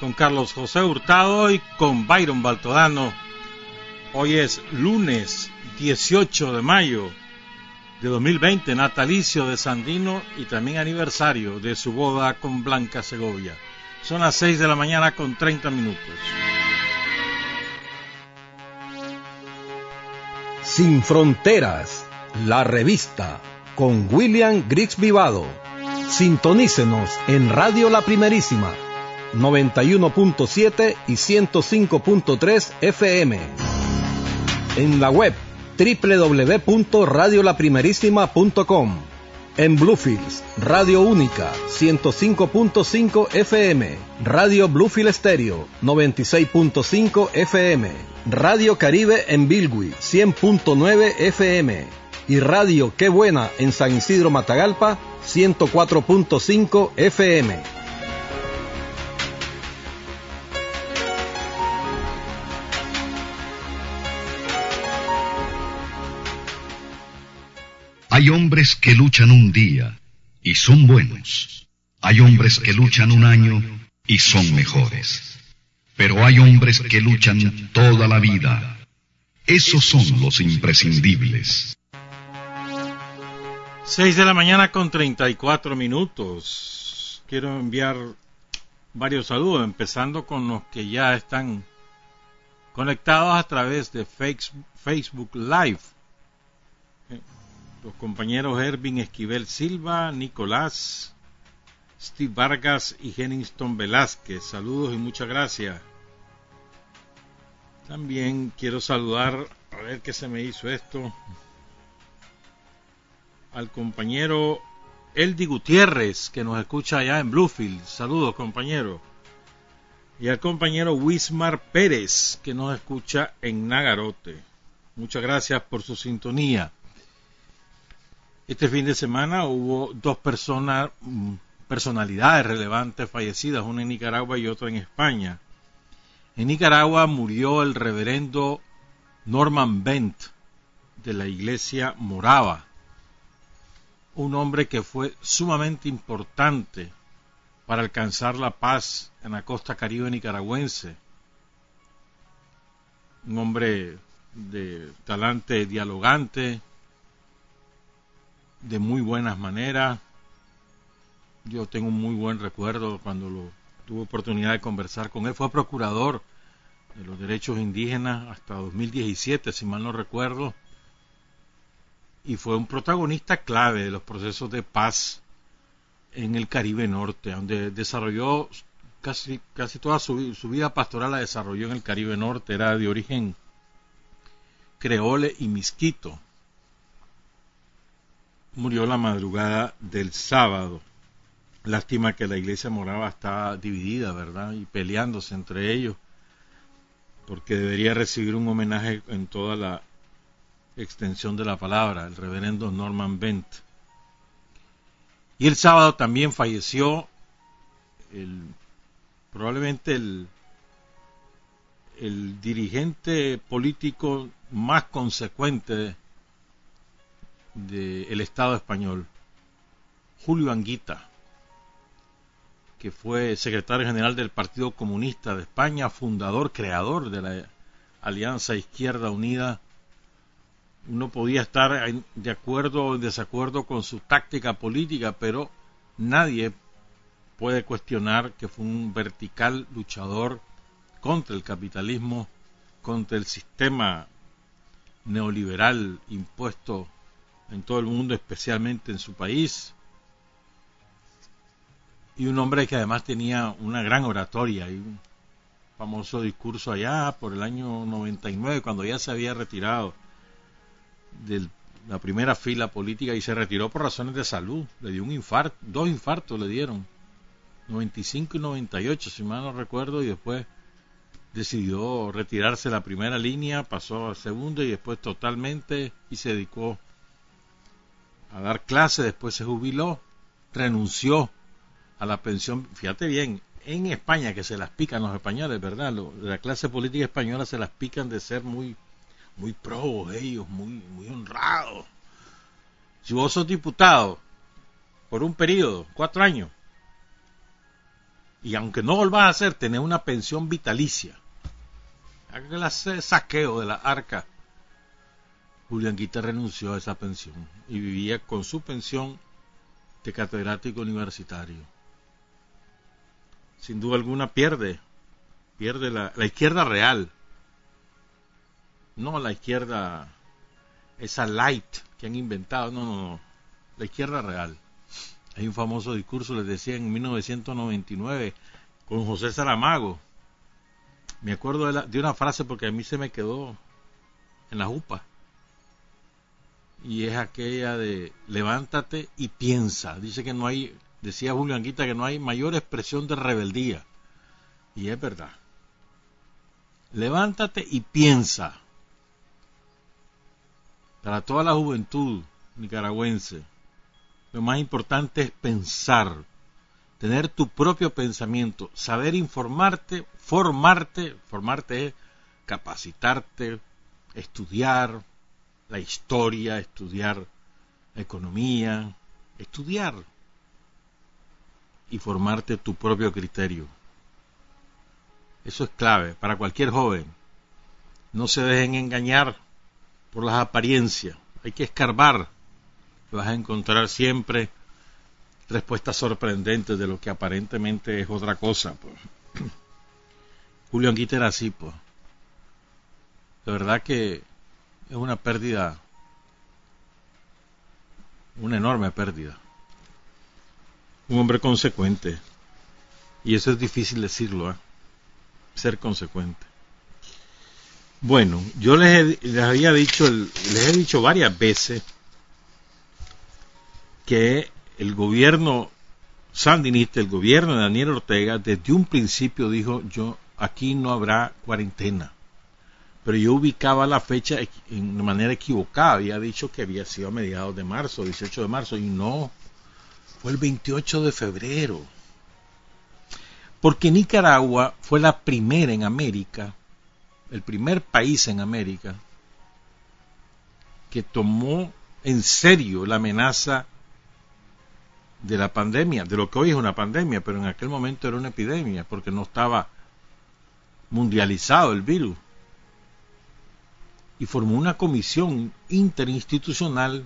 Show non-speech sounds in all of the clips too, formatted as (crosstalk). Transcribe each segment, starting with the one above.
con Carlos José Hurtado y con Byron Baltodano. Hoy es lunes 18 de mayo de 2020, natalicio de Sandino y también aniversario de su boda con Blanca Segovia. Son las 6 de la mañana con 30 minutos. Sin Fronteras, la revista, con William Griggs Vivado. Sintonícenos en Radio La Primerísima, 91.7 y 105.3 FM. En la web www.radiolaprimerísima.com. En Bluefields, Radio Única, 105.5 FM. Radio Bluefield Stereo, 96.5 FM. Radio Caribe en Bilwi, 100.9 FM. Y Radio Qué Buena en San Isidro Matagalpa, 104.5 FM. Hay hombres que luchan un día y son buenos. Hay hombres que luchan un año y son mejores. Pero hay hombres que luchan toda la vida. Esos son los imprescindibles. 6 de la mañana con 34 minutos. Quiero enviar varios saludos, empezando con los que ya están conectados a través de Facebook Live. Los compañeros Ervin Esquivel Silva, Nicolás, Steve Vargas y Henningston Velázquez. Saludos y muchas gracias. También quiero saludar, a ver qué se me hizo esto, al compañero Eldi Gutiérrez, que nos escucha allá en Bluefield. Saludos, compañero. Y al compañero Wismar Pérez, que nos escucha en Nagarote. Muchas gracias por su sintonía. Este fin de semana hubo dos personas, mm, personalidades relevantes fallecidas, una en Nicaragua y otra en España. En Nicaragua murió el reverendo Norman Bent de la iglesia Morava, un hombre que fue sumamente importante para alcanzar la paz en la costa caribe nicaragüense, un hombre de talante dialogante, de muy buenas maneras. Yo tengo un muy buen recuerdo cuando lo tuve oportunidad de conversar con él. Fue procurador de los derechos indígenas hasta 2017, si mal no recuerdo. Y fue un protagonista clave de los procesos de paz en el Caribe Norte, donde desarrolló casi, casi toda su, su vida pastoral la desarrolló en el Caribe Norte, era de origen creole y misquito murió la madrugada del sábado. Lástima que la iglesia morava está dividida, ¿verdad? Y peleándose entre ellos, porque debería recibir un homenaje en toda la extensión de la palabra, el reverendo Norman Bent. Y el sábado también falleció el, probablemente el, el dirigente político más consecuente del Estado español, Julio Anguita, que fue secretario general del Partido Comunista de España, fundador, creador de la Alianza Izquierda Unida, uno podía estar de acuerdo o en desacuerdo con su táctica política, pero nadie puede cuestionar que fue un vertical luchador contra el capitalismo contra el sistema neoliberal impuesto en todo el mundo, especialmente en su país. Y un hombre que además tenía una gran oratoria y un famoso discurso allá por el año 99, cuando ya se había retirado de la primera fila política y se retiró por razones de salud. Le dio un infarto, dos infartos le dieron, 95 y 98, si mal no recuerdo, y después decidió retirarse de la primera línea, pasó a segunda y después totalmente y se dedicó a dar clase, después se jubiló, renunció a la pensión, fíjate bien, en España que se las pican los españoles, ¿verdad? la clase política española se las pican de ser muy muy pro ellos, muy muy honrados. Si vos sos diputado por un periodo, cuatro años, y aunque no volvás a hacer, tener una pensión vitalicia, hace saqueo de la arca Julián Guita renunció a esa pensión y vivía con su pensión de catedrático universitario. Sin duda alguna pierde, pierde la, izquierda real, no la izquierda, esa light que han inventado, no, no, no, la izquierda real. Hay un famoso discurso, les decía, en 1999, con José Saramago. Me acuerdo de, de una frase porque a mí se me quedó en la jupa y es aquella de levántate y piensa. Dice que no hay, decía Julio Anguita, que no hay mayor expresión de rebeldía. Y es verdad. Levántate y piensa. Para toda la juventud nicaragüense, lo más importante es pensar, tener tu propio pensamiento, saber informarte, formarte, formarte es capacitarte, estudiar, la historia, estudiar economía, estudiar y formarte tu propio criterio. Eso es clave para cualquier joven. No se dejen engañar por las apariencias. Hay que escarbar. Vas a encontrar siempre respuestas sorprendentes de lo que aparentemente es otra cosa. Pues. (clears throat) Julio Anguita era así, pues. De verdad que es una pérdida, una enorme pérdida. Un hombre consecuente. Y eso es difícil decirlo, ¿eh? ser consecuente. Bueno, yo les, les había dicho, les he dicho varias veces que el gobierno sandinista, el gobierno de Daniel Ortega, desde un principio dijo, yo aquí no habrá cuarentena pero yo ubicaba la fecha de manera equivocada. Había dicho que había sido a mediados de marzo, 18 de marzo, y no, fue el 28 de febrero. Porque Nicaragua fue la primera en América, el primer país en América, que tomó en serio la amenaza de la pandemia, de lo que hoy es una pandemia, pero en aquel momento era una epidemia, porque no estaba mundializado el virus y formó una comisión interinstitucional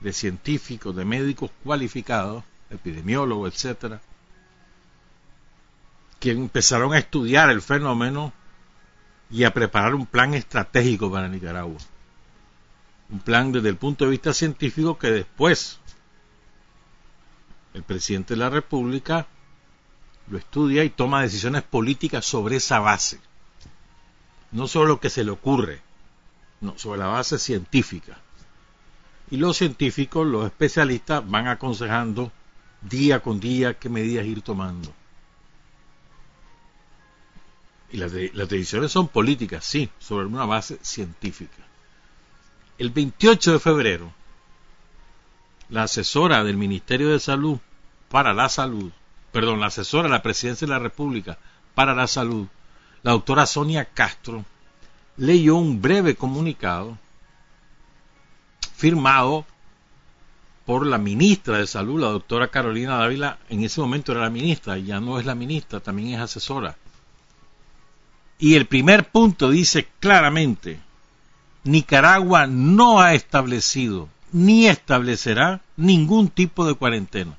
de científicos, de médicos cualificados, epidemiólogos, etcétera, que empezaron a estudiar el fenómeno y a preparar un plan estratégico para Nicaragua. Un plan desde el punto de vista científico que después el presidente de la República lo estudia y toma decisiones políticas sobre esa base. No solo lo que se le ocurre, no, sobre la base científica. Y los científicos, los especialistas, van aconsejando día con día qué medidas ir tomando. Y las, las decisiones son políticas, sí, sobre una base científica. El 28 de febrero, la asesora del Ministerio de Salud para la Salud, perdón, la asesora de la Presidencia de la República para la Salud, la doctora Sonia Castro, leyó un breve comunicado firmado por la ministra de Salud, la doctora Carolina Dávila, en ese momento era la ministra, ya no es la ministra, también es asesora. Y el primer punto dice claramente, Nicaragua no ha establecido ni establecerá ningún tipo de cuarentena.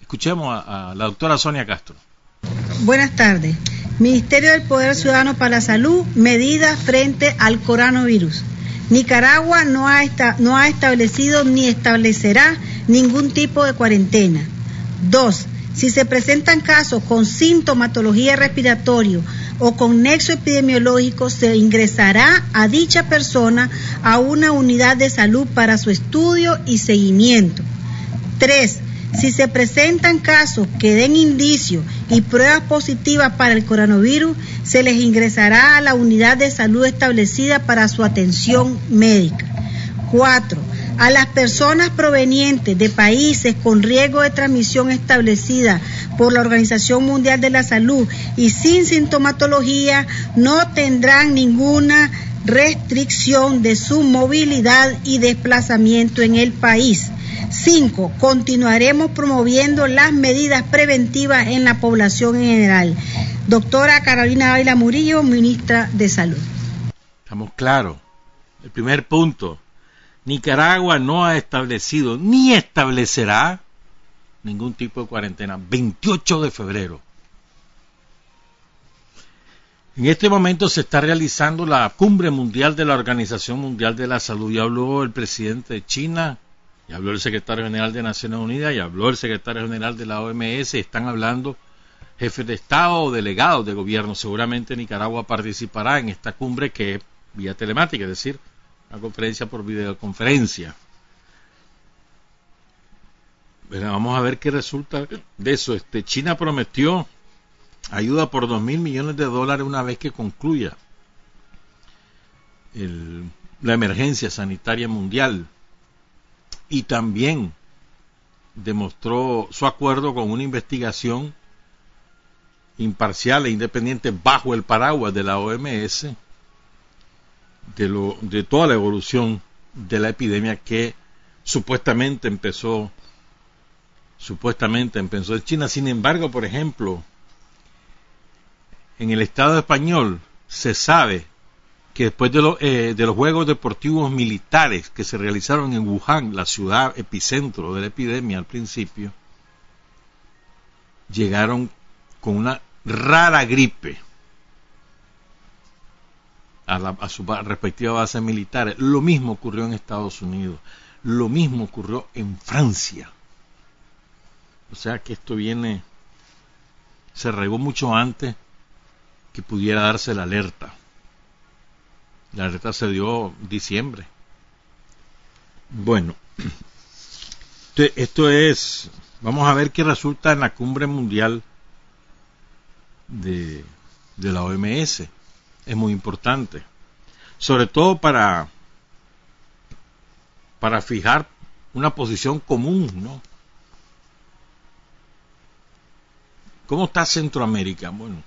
Escuchemos a, la doctora Sonia Castro. Buenas tardes. Ministerio del Poder Ciudadano para la Salud, medidas frente al coronavirus. Nicaragua no ha, establecido ni establecerá ningún tipo de cuarentena. Dos, si se presentan casos con sintomatología respiratoria o con nexo epidemiológico, se ingresará a dicha persona a una unidad de salud para su estudio y seguimiento. Tres, si se presentan casos que den indicios y pruebas positivas para el coronavirus, se les ingresará a la unidad de salud establecida para su atención médica. Cuatro, a las personas provenientes de países con riesgo de transmisión establecida por la Organización Mundial de la Salud y sin sintomatología no tendrán ninguna restricción de su movilidad y desplazamiento en el país. 5. Continuaremos promoviendo las medidas preventivas en la población en general. Doctora Carolina Baila Murillo, ministra de Salud. Estamos claros. El primer punto, Nicaragua no ha establecido ni establecerá ningún tipo de cuarentena. 28 de febrero. En este momento se está realizando la cumbre mundial de la Organización Mundial de la Salud. Ya habló el presidente de China, ya habló el secretario general de Naciones Unidas, ya habló el secretario general de la OMS. Están hablando jefes de Estado o delegados de gobierno. Seguramente Nicaragua participará en esta cumbre que es vía telemática, es decir, una conferencia por videoconferencia. vamos a ver qué resulta de eso. Este, China prometió ayuda por dos mil millones de dólares una vez que concluya la emergencia sanitaria mundial y también demostró su acuerdo con una investigación imparcial e independiente bajo el paraguas de la OMS de, lo, de toda la evolución de la epidemia que supuestamente empezó supuestamente empezó en China. Sin embargo, por ejemplo, en el Estado español se sabe que después de, eh, de los Juegos Deportivos Militares que se realizaron en Wuhan, la ciudad epicentro de la epidemia al principio, llegaron con una rara gripe a, la, a su respectiva base militar. Lo mismo ocurrió en Estados Unidos, lo mismo ocurrió en Francia. O sea que esto viene, se regó mucho antes que pudiera darse la alerta. La alerta se dio diciembre. Bueno, (clears throat) esto es, vamos a ver qué resulta en la cumbre mundial de, de la OMS. Es muy importante. Sobre todo para, para fijar una posición común, ¿no? ¿Cómo está Centroamérica? Bueno,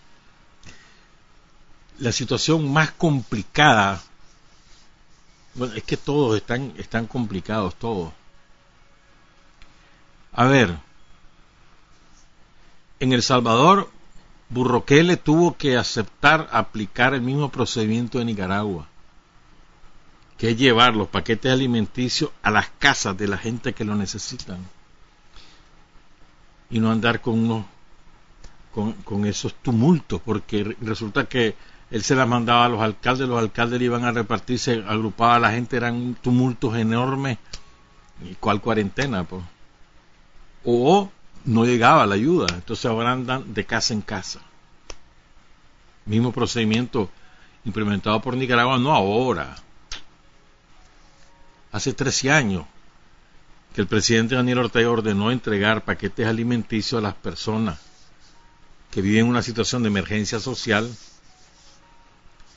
la situación más complicada, bueno, es que todos están, están complicados, todos. A ver, en El Salvador, Burroquele tuvo que aceptar aplicar el mismo procedimiento de Nicaragua, que es llevar los paquetes alimenticios a las casas de la gente que lo necesitan y no andar con unos con, con esos tumultos, porque resulta que él se las mandaba a los alcaldes, los alcaldes iban a repartirse, agrupaba a la gente, eran tumultos enormes. ¿Y cuál cuarentena? Pues? O no llegaba la ayuda, entonces ahora andan de casa en casa. Mismo procedimiento implementado por Nicaragua, no ahora, hace 13 años que el presidente Daniel Ortega ordenó entregar paquetes alimenticios a las personas que viven en una situación de emergencia social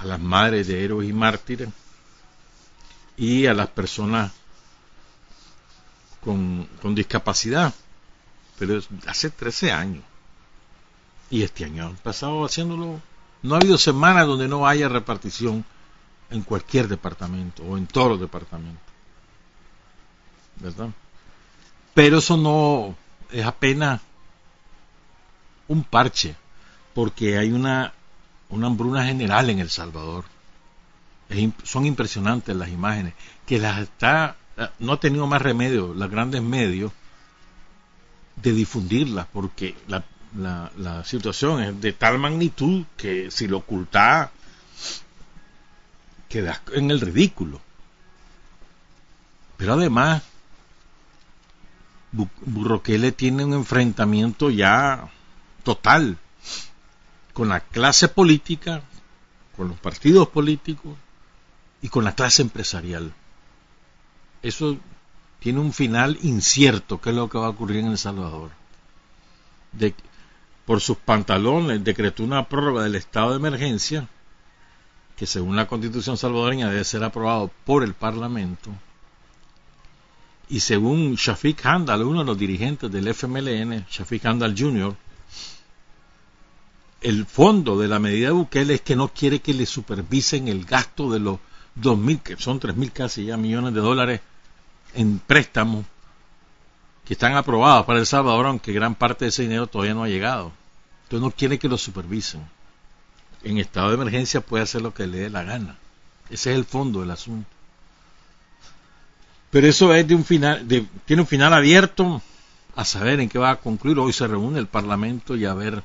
a las madres de héroes y mártires y a las personas con, discapacidad. Pero hace 13 años. Y este año han pasado haciéndolo. No ha habido semanas donde no haya repartición en cualquier departamento o en todos los departamentos. ¿Verdad? Pero eso no es apenas un parche, porque hay una una hambruna general en El Salvador. son impresionantes las imágenes, que las está, eh, no ha tenido más remedio, los grandes medios, de difundirlas, porque la, situación es de tal magnitud que si lo oculta queda en el ridículo. Pero además, Burroquele tiene un enfrentamiento ya total con la clase política, con los partidos políticos y con la clase empresarial. Eso tiene un final incierto, que es lo que va a ocurrir en El Salvador. Por sus pantalones decretó una prórroga del estado de emergencia, que según la constitución salvadoreña debe ser aprobado por el Parlamento, y según Shafiq Handal, uno de los dirigentes del FMLN, Shafiq Handal Jr., el fondo de la medida de Bukele es que no quiere que le supervisen el gasto de los 2.000, que son 3.000 casi ya millones de dólares en préstamos que están aprobados para El Salvador, aunque gran parte de ese dinero todavía no ha llegado. Entonces no quiere que lo supervisen. En estado de emergencia puede hacer lo que le dé la gana. Ese es el fondo del asunto. Pero eso es de un final, tiene un final abierto a saber en qué va a concluir. Hoy se reúne el Parlamento y a ver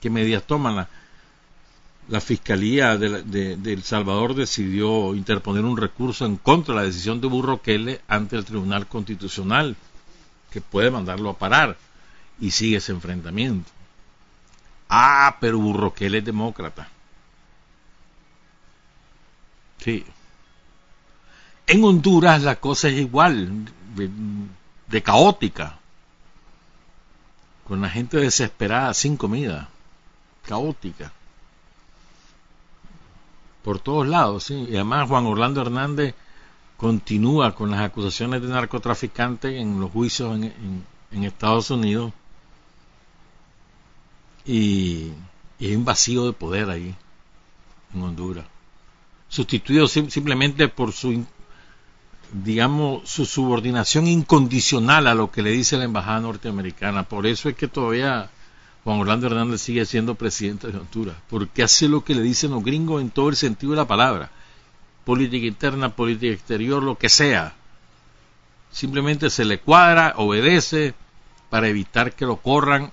qué medidas toman. La, Fiscalía de, El Salvador decidió interponer un recurso en contra de la decisión de Burroquele ante el Tribunal Constitucional, que puede mandarlo a parar, y sigue ese enfrentamiento. Ah, pero Burroquele es demócrata. Sí. En Honduras la cosa es igual, de caótica, con la gente desesperada sin comida caótica. Por todos lados, sí. Y además Juan Orlando Hernández continúa con las acusaciones de narcotraficante en los juicios en, Estados Unidos. Y, y, hay un vacío de poder ahí, en Honduras. Sustituido simplemente por su, digamos, su subordinación incondicional a lo que le dice la embajada norteamericana. Por eso es que todavía Juan Orlando Hernández sigue siendo presidente de Honduras, porque hace lo que le dicen los gringos en todo el sentido de la palabra. Política interna, política exterior, lo que sea. Simplemente se le cuadra, obedece para evitar que lo corran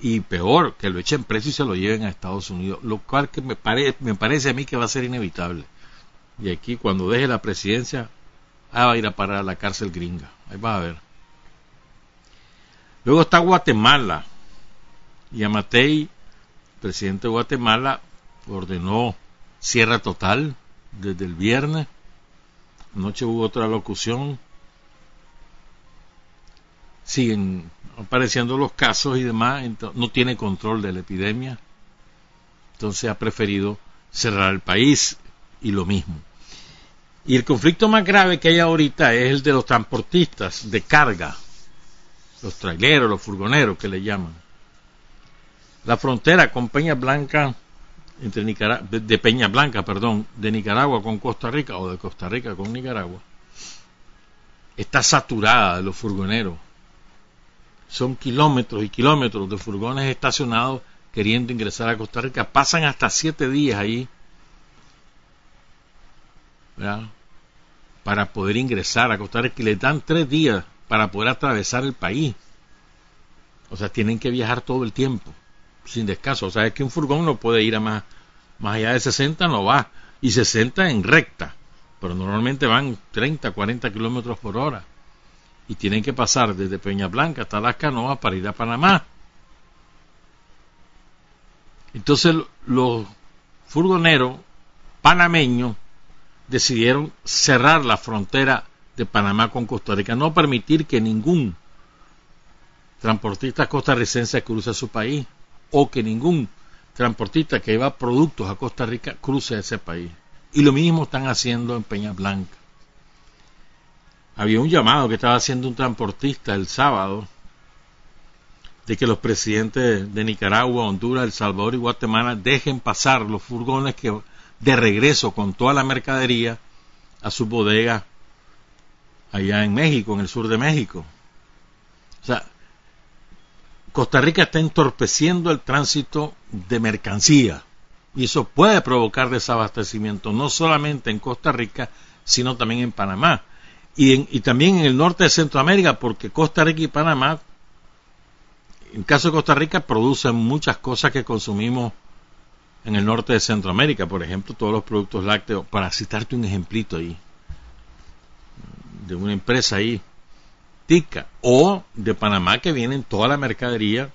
y peor, que lo echen preso y se lo lleven a Estados Unidos, lo cual que me, me parece a mí que va a ser inevitable. Y aquí cuando deje la presidencia, ah, va a ir a parar a la cárcel gringa. Ahí va a ver. Luego está Guatemala. Yamatei, presidente de Guatemala, ordenó cierre total desde el viernes. Anoche hubo otra locución. Siguen apareciendo los casos y demás. No tiene control de la epidemia. Entonces ha preferido cerrar el país y lo mismo. Y el conflicto más grave que hay ahorita es el de los transportistas de carga, los traileros, los furgoneros que le llaman. La frontera con Peña Blanca, entre de Peña Blanca, perdón, de Nicaragua con Costa Rica o de Costa Rica con Nicaragua, está saturada de los furgoneros. Son kilómetros y kilómetros de furgones estacionados queriendo ingresar a Costa Rica. Pasan hasta siete días ahí para poder ingresar a Costa Rica y les dan tres días para poder atravesar el país. O sea, tienen que viajar todo el tiempo sin descanso. O sea, es que un furgón no puede ir a más, más allá de 60, no va. Y 60 en recta. Pero normalmente van 30, 40 kilómetros por hora. Y tienen que pasar desde Peña Blanca hasta Las Canoas para ir a Panamá. Entonces los furgoneros panameños decidieron cerrar la frontera de Panamá con Costa Rica, no permitir que ningún transportista costarricense cruce su país o que ningún transportista que lleva productos a Costa Rica cruce ese país. Y lo mismo están haciendo en Peña Blanca. Había un llamado que estaba haciendo un transportista el sábado de que los presidentes de Nicaragua, Honduras, El Salvador y Guatemala dejen pasar los furgones que de regreso con toda la mercadería a su bodega allá en México, en el sur de México. O sea, Costa Rica está entorpeciendo el tránsito de mercancía y eso puede provocar desabastecimiento no solamente en Costa Rica, sino también en Panamá. Y, también en el norte de Centroamérica, porque Costa Rica y Panamá en caso de Costa Rica producen muchas cosas que consumimos en el norte de Centroamérica, por ejemplo, todos los productos lácteos, para citarte un ejemplito ahí, de una empresa ahí, O de Panamá que vienen toda la mercadería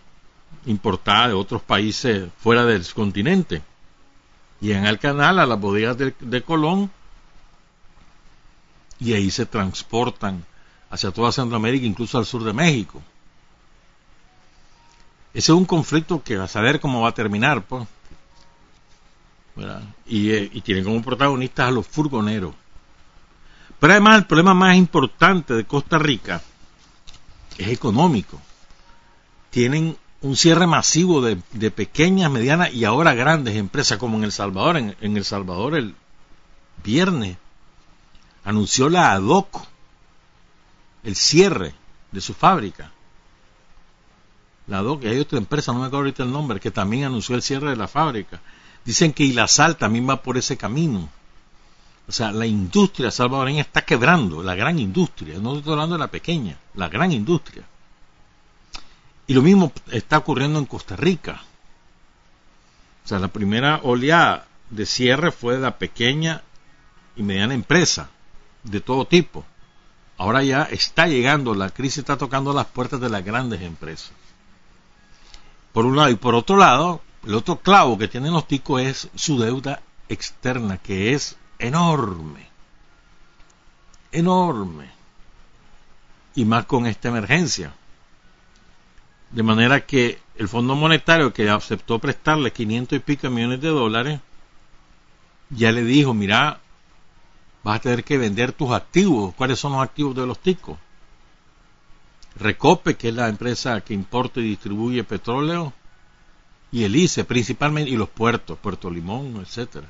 importada de otros países fuera del continente. En el canal a las bodegas de, de Colón y ahí se transportan hacia toda Centroamérica, incluso al sur de México. Ese es un conflicto que va a saber cómo va a terminar, pues. Y, eh, y tienen como protagonistas a los furgoneros. Pero además el problema más importante de Costa Rica es económico. Tienen un cierre masivo de, pequeñas, medianas y ahora grandes empresas, como en El Salvador. En, El Salvador el viernes anunció la ADOC el cierre de su fábrica. La ADOC, y hay otra empresa, no me acuerdo ahorita el nombre, que también anunció el cierre de la fábrica. Dicen que Ilasal también va por ese camino. O sea, la industria salvadoreña está quebrando, la gran industria, no estoy hablando de la pequeña, la gran industria. Y lo mismo está ocurriendo en Costa Rica. O sea, la primera oleada de cierre fue de la pequeña y mediana empresa, de todo tipo. Ahora ya está llegando, la crisis está tocando las puertas de las grandes empresas. Por un lado, y por otro lado, el otro clavo que tienen los ticos es su deuda externa, que es enorme. Enorme. Y más con esta emergencia. De manera que el Fondo Monetario que aceptó prestarle 500 y pico millones de dólares, ya le dijo, mira, vas a tener que vender tus activos. ¿Cuáles son los activos de los ticos? Recope, que es la empresa que importa y distribuye petróleo, y el ICE principalmente, y los puertos, Puerto Limón, etcétera.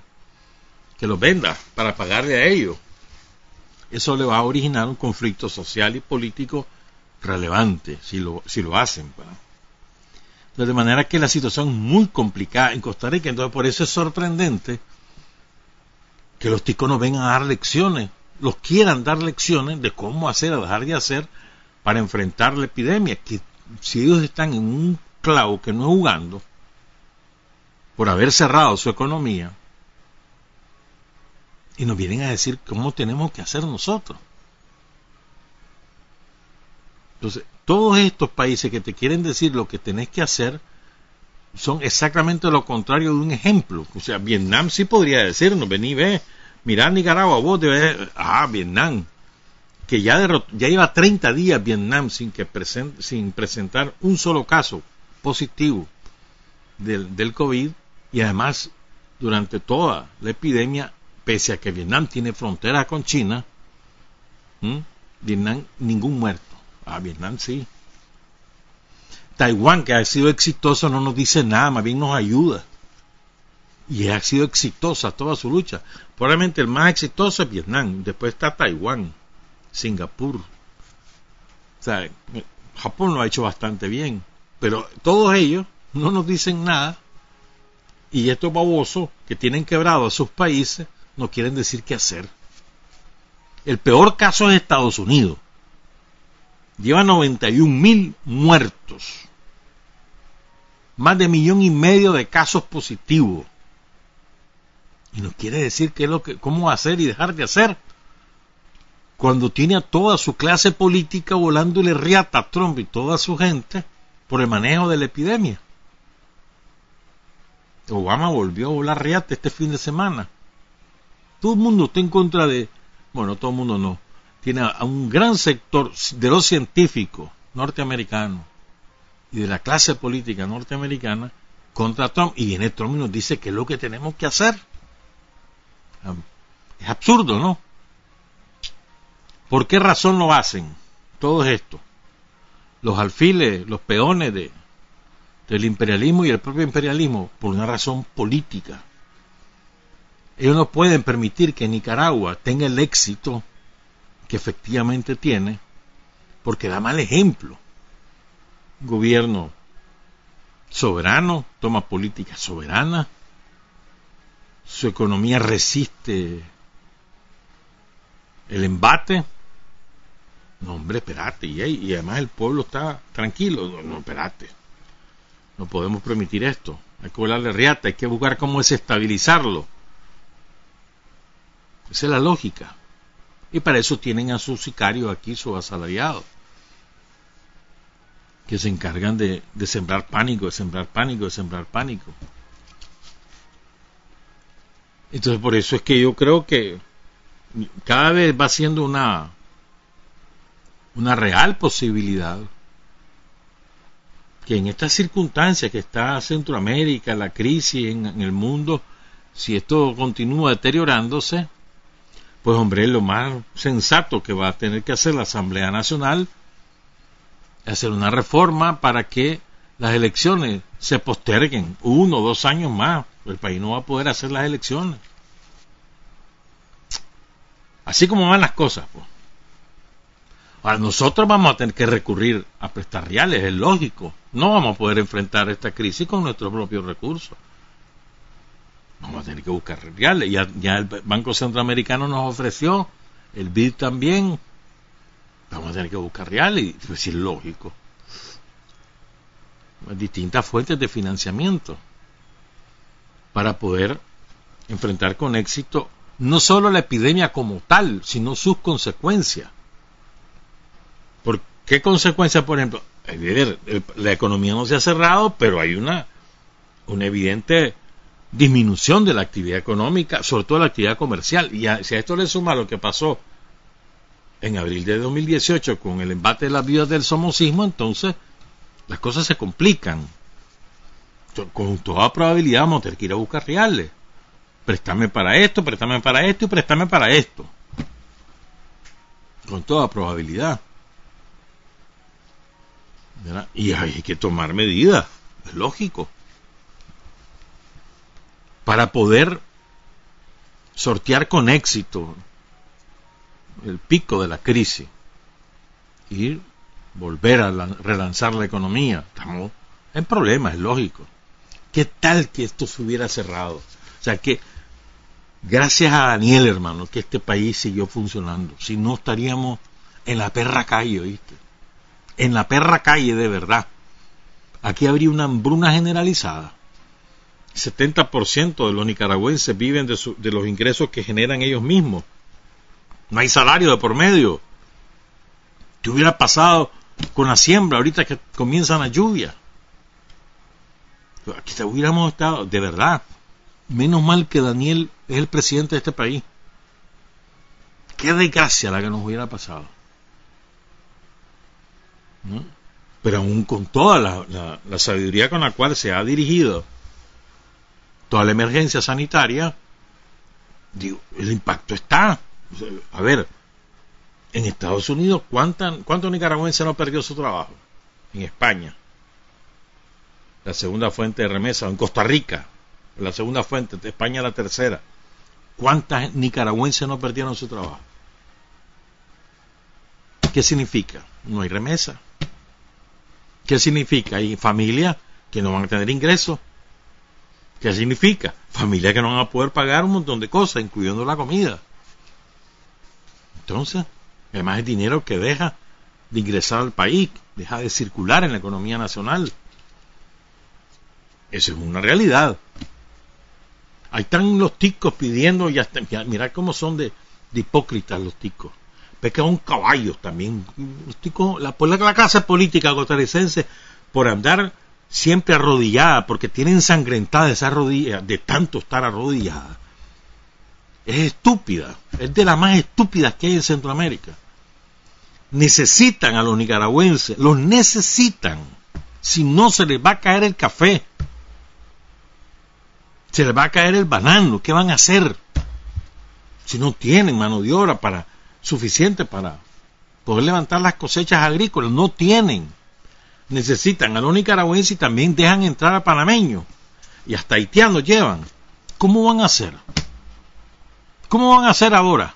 Que los venda para pagarle a ellos. Eso le va a originar un conflicto social y político relevante si lo, si lo hacen. de manera que la situación es muy complicada en Costa Rica. Entonces, por eso es sorprendente que los ticos nos vengan a dar lecciones, los quieran dar lecciones de cómo hacer o dejar de hacer para enfrentar la epidemia. Que si ellos están en un clavo que no es jugando, por haber cerrado su economía y nos vienen a decir cómo tenemos que hacer nosotros. Entonces, todos estos países que te quieren decir lo que tenés que hacer son exactamente lo contrario de un ejemplo. O sea, Vietnam sí podría decirnos, vení, ve, mirá Nicaragua, vos debes, ah, Vietnam, que ya, ya lleva 30 días Vietnam sin, que sin presentar un solo caso positivo del, del COVID y además, durante toda la epidemia, pese a que Vietnam tiene frontera con China, Vietnam ningún muerto. Ah, Vietnam sí. Taiwán, que ha sido exitoso, no nos dice nada, más bien nos ayuda. Y ha sido exitosa toda su lucha. Probablemente el más exitoso es Vietnam, después está Taiwán, Singapur. Japón lo ha hecho bastante bien, pero todos ellos no nos dicen nada y estos babosos que tienen quebrado a sus países no quieren decir qué hacer. El peor caso es Estados Unidos. Lleva 91 mil muertos. Más de millón y medio de casos positivos. Y no quiere decir qué es lo que, cómo hacer y dejar de hacer. Cuando tiene a toda su clase política volándole riata a Trump y toda su gente por el manejo de la epidemia. Obama volvió a volar riate este fin de semana. Todo el mundo está en contra de, bueno, todo el mundo no, tiene a un gran sector de los científicos norteamericanos y de la clase política norteamericana contra Trump y viene Trump nos dice que es lo que tenemos que hacer. Es absurdo, ¿no? ¿Por qué razón lo hacen todos esto? Los alfiles, los peones de, del imperialismo y el propio imperialismo por una razón política. Ellos no pueden permitir que Nicaragua tenga el éxito que efectivamente tiene porque da mal ejemplo. gobierno soberano, toma políticas soberanas, su economía resiste el embate. No, hombre, espérate, y, y además el pueblo está tranquilo. No, espérate No podemos permitir esto. Hay que volarle riata, hay que buscar cómo desestabilizarlo. Esa es la lógica. Y para eso tienen a sus sicarios aquí, sus asalariados, que se encargan de, sembrar pánico, de sembrar pánico, de sembrar pánico. Entonces por eso es que yo creo que cada vez va siendo una, una real posibilidad que en estas circunstancias que está Centroamérica, la crisis en el mundo, si esto continúa deteriorándose, pues hombre, lo más sensato que va a tener que hacer la Asamblea Nacional es hacer una reforma para que las elecciones se posterguen uno o dos años más. El país no va a poder hacer las elecciones. Así como van las cosas, pues. Ahora, nosotros vamos a tener que recurrir a prestar reales, es lógico. No vamos a poder enfrentar esta crisis con nuestros propios recursos. Vamos a tener que buscar reales. Ya, ya el Banco Centroamericano nos ofreció, el BID también. Vamos a tener que buscar reales, pues, es lógico. Distintas fuentes de financiamiento para poder enfrentar con éxito no solo la epidemia como tal, sino sus consecuencias. ¿Por qué consecuencias, por ejemplo? La economía no se ha cerrado, pero hay una, una evidente disminución de la actividad económica, sobre todo la actividad comercial. Y si a esto le suma lo que pasó en abril de 2018 con el embate de las vidas del somocismo, entonces las cosas se complican. Con toda probabilidad vamos a tener que ir a buscar reales. Préstame para esto, préstame para esto y préstame para esto. Con toda probabilidad. Y hay que tomar medidas, es lógico para poder sortear con éxito el pico de la crisis y volver a relanzar la economía. Estamos en problemas, es lógico. ¿Qué tal que esto se hubiera cerrado? O sea que, gracias a Daniel, hermano, que este país siguió funcionando. Si no, estaríamos en la perra calle, ¿oíste? En la perra calle de verdad. Aquí habría una hambruna generalizada. 70% de los nicaragüenses viven de, de, los ingresos que generan ellos mismos. No hay salario de por medio. ¿Qué hubiera pasado con la siembra ahorita que comienzan las lluvias? Aquí hubiéramos estado, de verdad, menos mal que Daniel es el presidente de este país. Qué desgracia la que nos hubiera pasado. Pero aún con toda la, la sabiduría con la cual se ha dirigido toda la emergencia sanitaria, digo, el impacto está. A ver, en Estados Unidos, ¿cuántos nicaragüenses no perdió su trabajo? En España, la segunda fuente de remesa, en Costa Rica, la segunda fuente, España la tercera. ¿Cuántas nicaragüenses no perdieron su trabajo? ¿Qué significa? No hay remesa. ¿Qué significa? Hay familias que no van a tener ingresos ¿Qué significa? Familias que no van a poder pagar un montón de cosas, incluyendo la comida. Entonces, además el dinero que deja de ingresar al país, deja de circular en la economía nacional. Eso es una realidad. Ahí están los ticos pidiendo, ya mirad cómo son de, hipócritas los ticos. Son caballos también. Los ticos, la, la clase política costarricense, por andar siempre arrodillada, porque tiene ensangrentada esa rodilla de tanto estar arrodillada. Es estúpida, es de las más estúpidas que hay en Centroamérica. Necesitan a los nicaragüenses, los necesitan. Si no, se les va a caer el café. Se les va a caer el banano. ¿Qué van a hacer? Si no tienen mano de obra para, suficiente para poder levantar las cosechas agrícolas, no tienen necesitan a los nicaragüenses y también dejan entrar a panameños. Y hasta haitianos llevan. ¿Cómo van a hacer? ¿Cómo van a hacer ahora?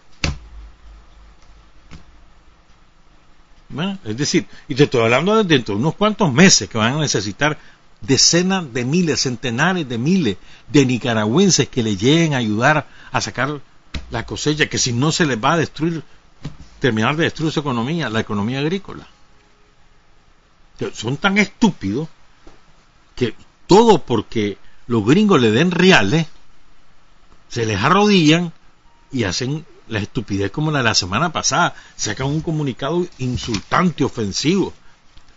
es decir, y te estoy hablando de dentro de unos cuantos meses que van a necesitar decenas de miles, centenares de miles de nicaragüenses que le lleguen a ayudar a sacar la cosecha, que si no se les va a destruir, terminar de destruir su economía, la economía agrícola son tan estúpidos que todo porque los gringos le den reales, se les arrodillan y hacen la estupidez como la de la semana pasada, sacan un comunicado insultante, ofensivo,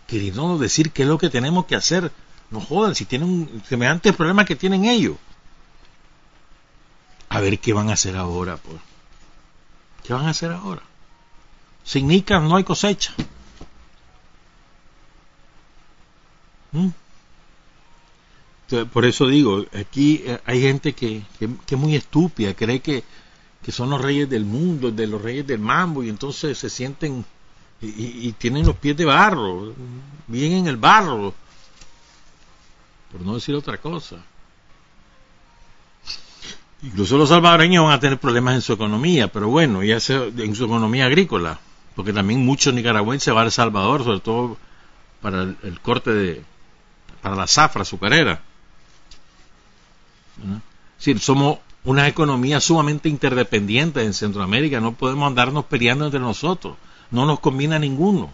queriendo decir qué es lo que tenemos que hacer. No jodan, si tienen un semejante problema que tienen ellos. A ver qué van a hacer ahora, pues. ¿Qué van a hacer ahora? Sin nicas no hay cosecha. ¿Mm? por eso digo, aquí eh, hay gente que, que, es muy estúpida, cree que, que, son los reyes del mundo, de los reyes del mambo, y entonces se sienten y, tienen los pies de barro, bien en el barro, por no decir otra cosa. Incluso los salvadoreños van a tener problemas en su economía, pero bueno, ya sea en su economía agrícola, porque también muchos nicaragüenses van a Salvador, sobre todo para el corte de, para la zafra azucarera. Si somos una economía sumamente interdependiente en Centroamérica, no podemos andarnos peleando entre nosotros, no nos combina ninguno.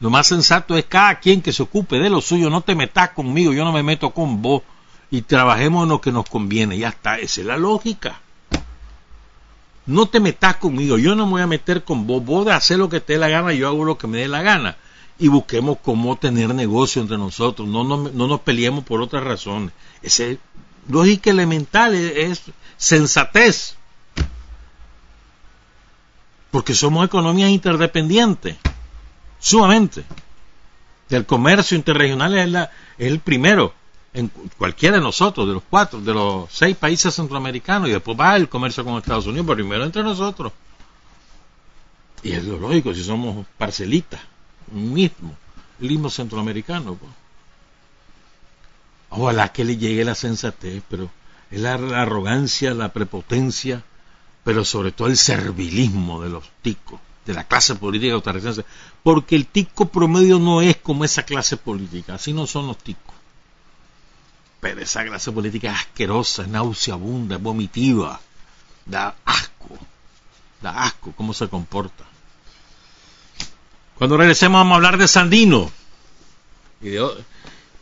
Lo más sensato es cada quien que se ocupe de lo suyo, no te metas conmigo, yo no me meto con vos y trabajemos en lo que nos conviene, ya está, esa es la lógica. No te metas conmigo, yo no me voy a meter con vos, vos de hacer lo que te dé la gana, yo hago lo que me dé la gana y busquemos cómo tener negocio entre nosotros, no, no, no nos peleemos por otras razones. Ese lógica elemental, es, sensatez. Porque somos economías interdependientes, sumamente. El comercio interregional es, es el primero en cualquiera de nosotros, de los cuatro, de los seis países centroamericanos, y después va el comercio con Estados Unidos, pero primero entre nosotros. Y es lo lógico, si somos parcelitas, mismo, el mismo centroamericano. Ojalá que le llegue la sensatez, pero es la, arrogancia, la prepotencia, pero sobre todo el servilismo de los ticos, de la clase política costarricense, porque el tico promedio no es como esa clase política, así no son los ticos. Pero esa clase política es asquerosa, es nauseabunda, es vomitiva, da asco, da asco cómo se comporta. Cuando regresemos vamos a hablar de Sandino y de,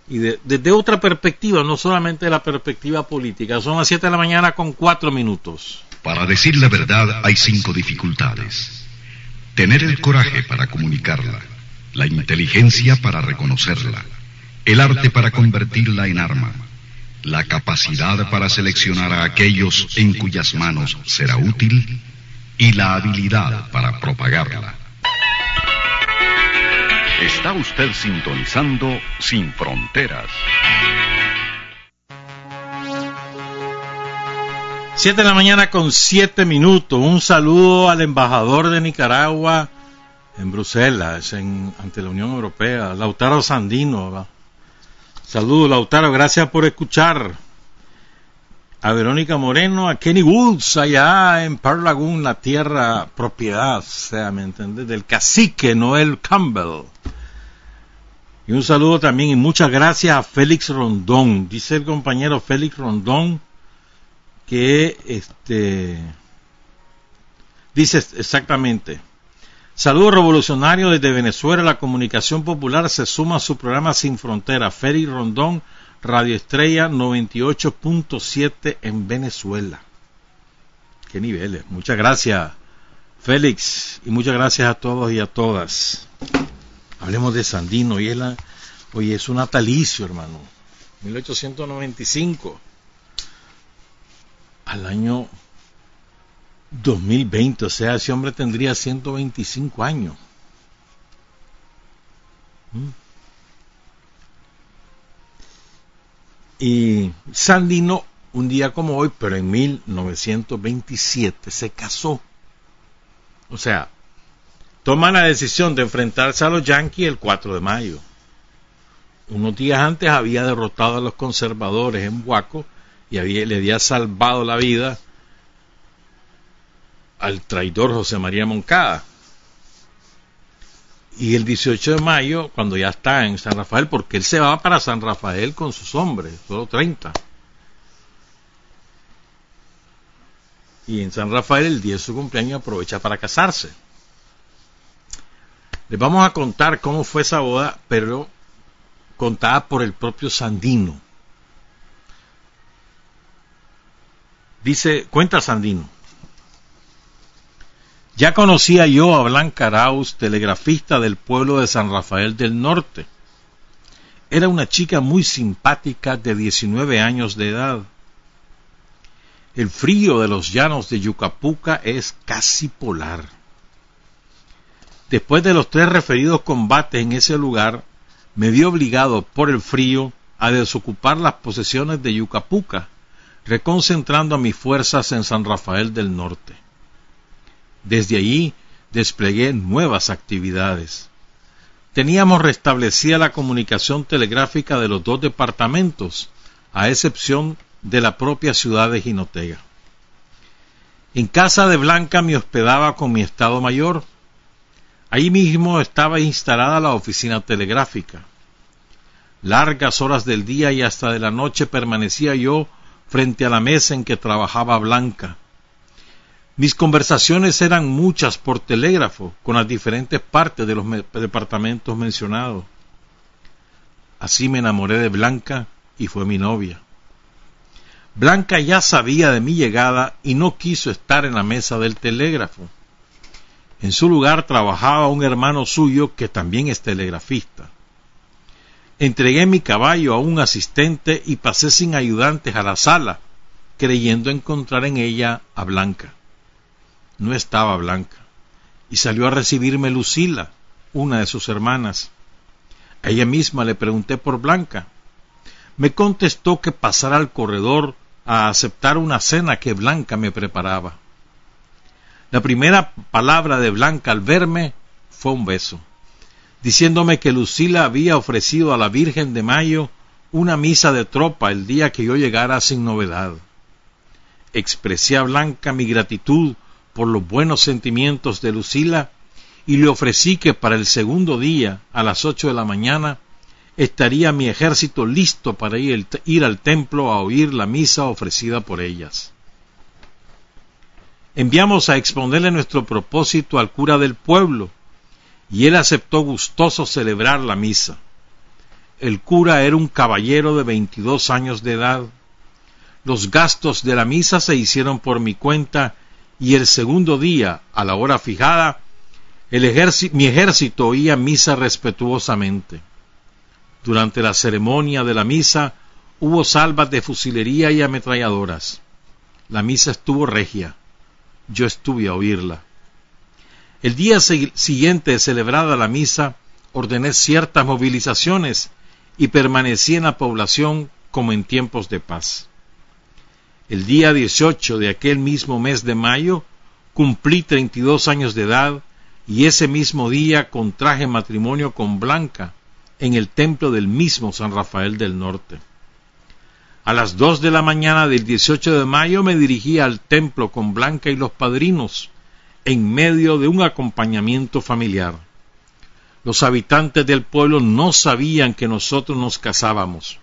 y desde otra perspectiva, no solamente de la perspectiva política. Son las 7 de la mañana con 4 minutos. Para decir la verdad hay cinco dificultades. Tener el coraje para comunicarla, la inteligencia para reconocerla, el arte para convertirla en arma, la capacidad para seleccionar a aquellos en cuyas manos será útil y la habilidad para propagarla. Está usted sintonizando Sin Fronteras. Siete de la mañana con siete minutos. Un saludo al embajador de Nicaragua en Bruselas, en, ante la Unión Europea, Lautaro Sandino. Saludos, Lautaro, gracias por escuchar. A Verónica Moreno, a Kenny Woods, allá en Pearl Lagoon, la tierra propiedad, sea, ¿me entiendes? Del cacique Noel Campbell. Y un saludo también y muchas gracias a Félix Rondón. Dice el compañero Félix Rondón que este dice exactamente. Saludo revolucionario desde Venezuela. La comunicación popular se suma a su programa Sin Frontera. Félix Rondón, Radio Estrella 98.7 en Venezuela. Qué niveles. Muchas gracias, Félix. Y muchas gracias a todos y a todas. Hablemos de Sandino. Y la, oye, es un natalicio, hermano. 1895. Al año 2020. O sea, ese hombre tendría 125 años. ¿Mm? Y Sandino, un día como hoy, pero en 1927, se casó. O sea, toma la decisión de enfrentarse a los Yankees el 4 de mayo. Unos días antes había derrotado a los conservadores en Huaco y le había salvado la vida al traidor José María Moncada. Y el 18 de mayo, cuando ya está en San Rafael, porque él se va para San Rafael con sus hombres, solo 30. Y en San Rafael, el día de su cumpleaños, aprovecha para casarse. Les vamos a contar cómo fue esa boda, pero contada por el propio Sandino. Dice, cuenta Sandino. Ya conocía yo a Blanca Arauz, telegrafista del pueblo de San Rafael del Norte. Era una chica muy simpática de 19 años de edad. El frío de los llanos de Yucapuca es casi polar. Después de los tres referidos combates en ese lugar, me vi obligado por el frío a desocupar las posesiones de Yucapuca, reconcentrando mis fuerzas en San Rafael del Norte. Desde allí desplegué nuevas actividades. Teníamos restablecida la comunicación telegráfica de los dos departamentos, a excepción de la propia ciudad de Jinotega. En casa de Blanca me hospedaba con mi estado mayor. Allí mismo estaba instalada la oficina telegráfica. Largas horas del día y hasta de la noche permanecía yo frente a la mesa en que trabajaba Blanca, mis conversaciones eran muchas por telégrafo con las diferentes partes de los departamentos mencionados. Así me enamoré de Blanca y fue mi novia. Blanca ya sabía de mi llegada y no quiso estar en la mesa del telégrafo. En su lugar trabajaba un hermano suyo que también es telegrafista. Entregué mi caballo a un asistente y pasé sin ayudantes a la sala, creyendo encontrar en ella a Blanca no estaba Blanca, y salió a recibirme Lucila, una de sus hermanas. A ella misma le pregunté por Blanca. Me contestó que pasara al corredor a aceptar una cena que Blanca me preparaba. La primera palabra de Blanca al verme fue un beso, diciéndome que Lucila había ofrecido a la Virgen de Mayo una misa de tropa el día que yo llegara sin novedad. Expresé a Blanca mi gratitud por los buenos sentimientos de Lucila y le ofrecí que para el segundo día, a las ocho de la mañana, estaría mi ejército listo para ir, ir, al templo a oír la misa ofrecida por ellas. Enviamos a exponerle nuestro propósito al cura del pueblo, y él aceptó gustoso celebrar la misa. El cura era un caballero de veintidós años de edad. Los gastos de la misa se hicieron por mi cuenta y el segundo día, a la hora fijada, mi ejército oía misa respetuosamente. Durante la ceremonia de la misa hubo salvas de fusilería y ametralladoras. La misa estuvo regia. Yo estuve a oírla. El día siguiente celebrada la misa, ordené ciertas movilizaciones y permanecí en la población como en tiempos de paz. El día 18 de aquel mismo mes de mayo cumplí 32 años de edad y ese mismo día contraje matrimonio con Blanca en el templo del mismo San Rafael del Norte. A las dos de la mañana del 18 de mayo me dirigí al templo con Blanca y los padrinos, en medio de un acompañamiento familiar. Los habitantes del pueblo no sabían que nosotros nos casábamos.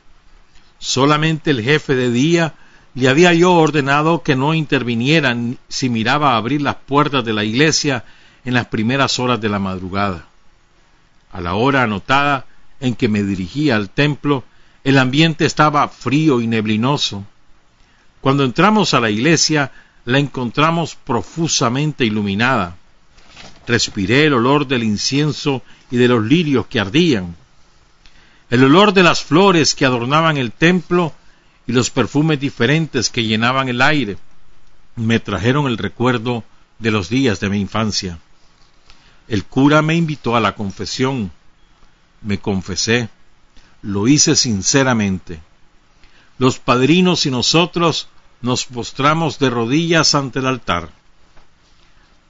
Solamente el jefe de día le había yo ordenado que no intervinieran si miraba abrir las puertas de la iglesia en las primeras horas de la madrugada. A la hora anotada en que me dirigía al templo, el ambiente estaba frío y neblinoso. Cuando entramos a la iglesia, la encontramos profusamente iluminada. Respiré el olor del incienso y de los lirios que ardían. El olor de las flores que adornaban el templo y los perfumes diferentes que llenaban el aire me trajeron el recuerdo de los días de mi infancia. El cura me invitó a la confesión. Me confesé. Lo hice sinceramente. Los padrinos y nosotros nos postramos de rodillas ante el altar.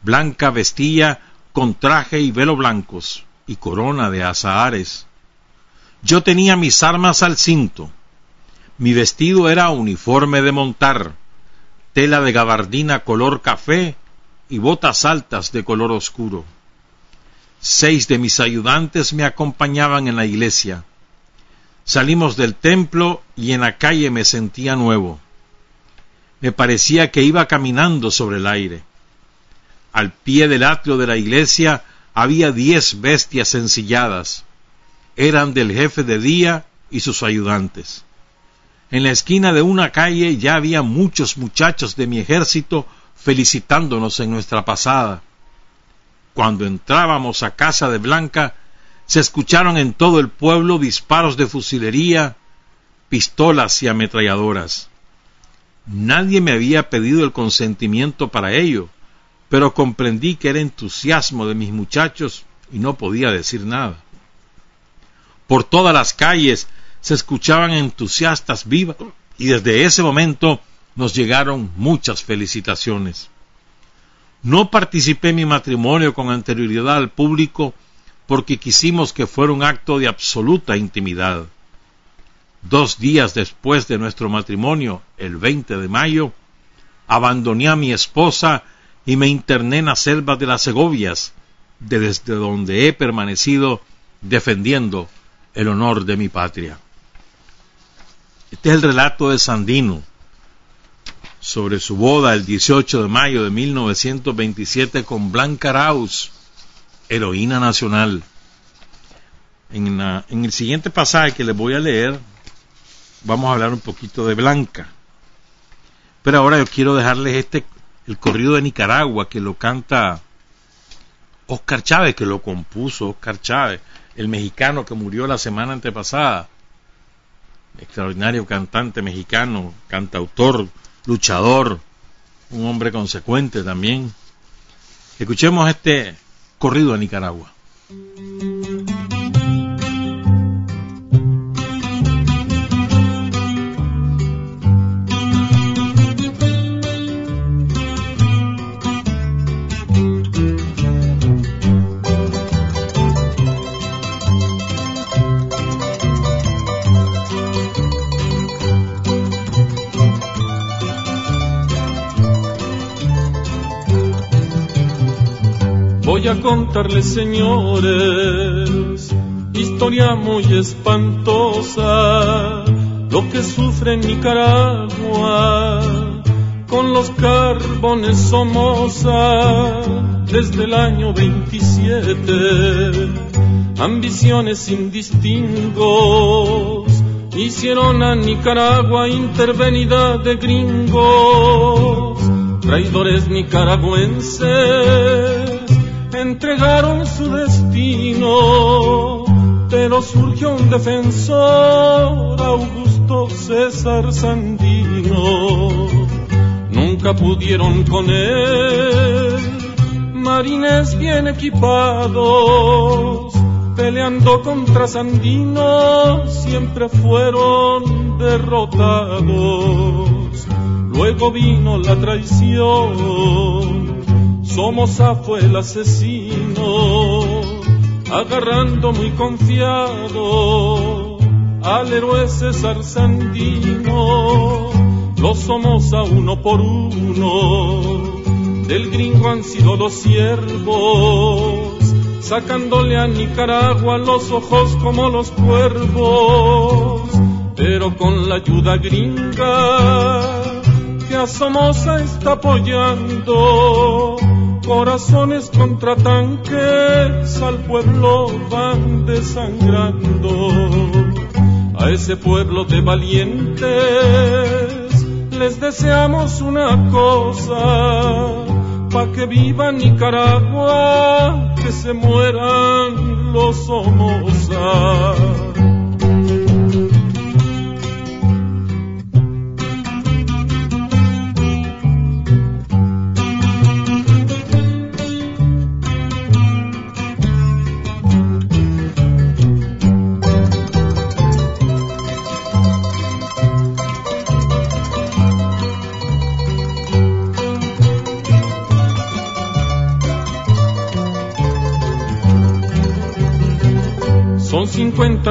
Blanca vestía con traje y velo blancos y corona de azahares. Yo tenía mis armas al cinto mi vestido era uniforme de montar, tela de gabardina color café y botas altas de color oscuro. Seis de mis ayudantes me acompañaban en la iglesia. Salimos del templo y en la calle me sentía nuevo. Me parecía que iba caminando sobre el aire. Al pie del atrio de la iglesia había diez bestias ensilladas. eran del jefe de día y sus ayudantes. En la esquina de una calle ya había muchos muchachos de mi ejército felicitándonos en nuestra pasada. Cuando entrábamos a casa de Blanca, se escucharon en todo el pueblo disparos de fusilería, pistolas y ametralladoras. Nadie me había pedido el consentimiento para ello, pero comprendí que era entusiasmo de mis muchachos y no podía decir nada. Por todas las calles se escuchaban entusiastas vivas y desde ese momento nos llegaron muchas felicitaciones. No participé en mi matrimonio con anterioridad al público porque quisimos que fuera un acto de absoluta intimidad. Dos días después de nuestro matrimonio, el 20 de mayo, abandoné a mi esposa y me interné en la selva de las Segovias, desde donde he permanecido defendiendo el honor de mi patria. Este es el relato de Sandino sobre su boda el 18 de mayo de 1927 con Blanca Raus, heroína nacional. En, el siguiente pasaje que les voy a leer, vamos a hablar un poquito de Blanca. Pero ahora yo quiero dejarles este, el corrido de Nicaragua, que lo canta Oscar Chávez, que lo compuso Oscar Chávez, el mexicano que murió la semana antepasada. Extraordinario cantante mexicano, cantautor, luchador, un hombre consecuente también. Escuchemos este corrido de Nicaragua. Contarles, señores, historia muy espantosa, lo que sufre Nicaragua con los carbones Somoza desde el año 27. Ambiciones sin distingos hicieron a Nicaragua intervenida de gringos, traidores nicaragüenses entregaron su destino, pero surgió un defensor, Augusto César Sandino. Nunca pudieron con él, marines bien equipados, peleando contra Sandino, siempre fueron derrotados. Luego vino la traición Somoza fue el asesino, agarrando muy confiado al héroe César Sandino. Los Somoza uno por uno, del gringo han sido los siervos, sacándole a Nicaragua los ojos como los cuervos, pero con la ayuda gringa que a Somoza está apoyando corazones contra tanques al pueblo van desangrando. A ese pueblo de valientes les deseamos una cosa, pa' que viva Nicaragua, que se mueran los Somoza.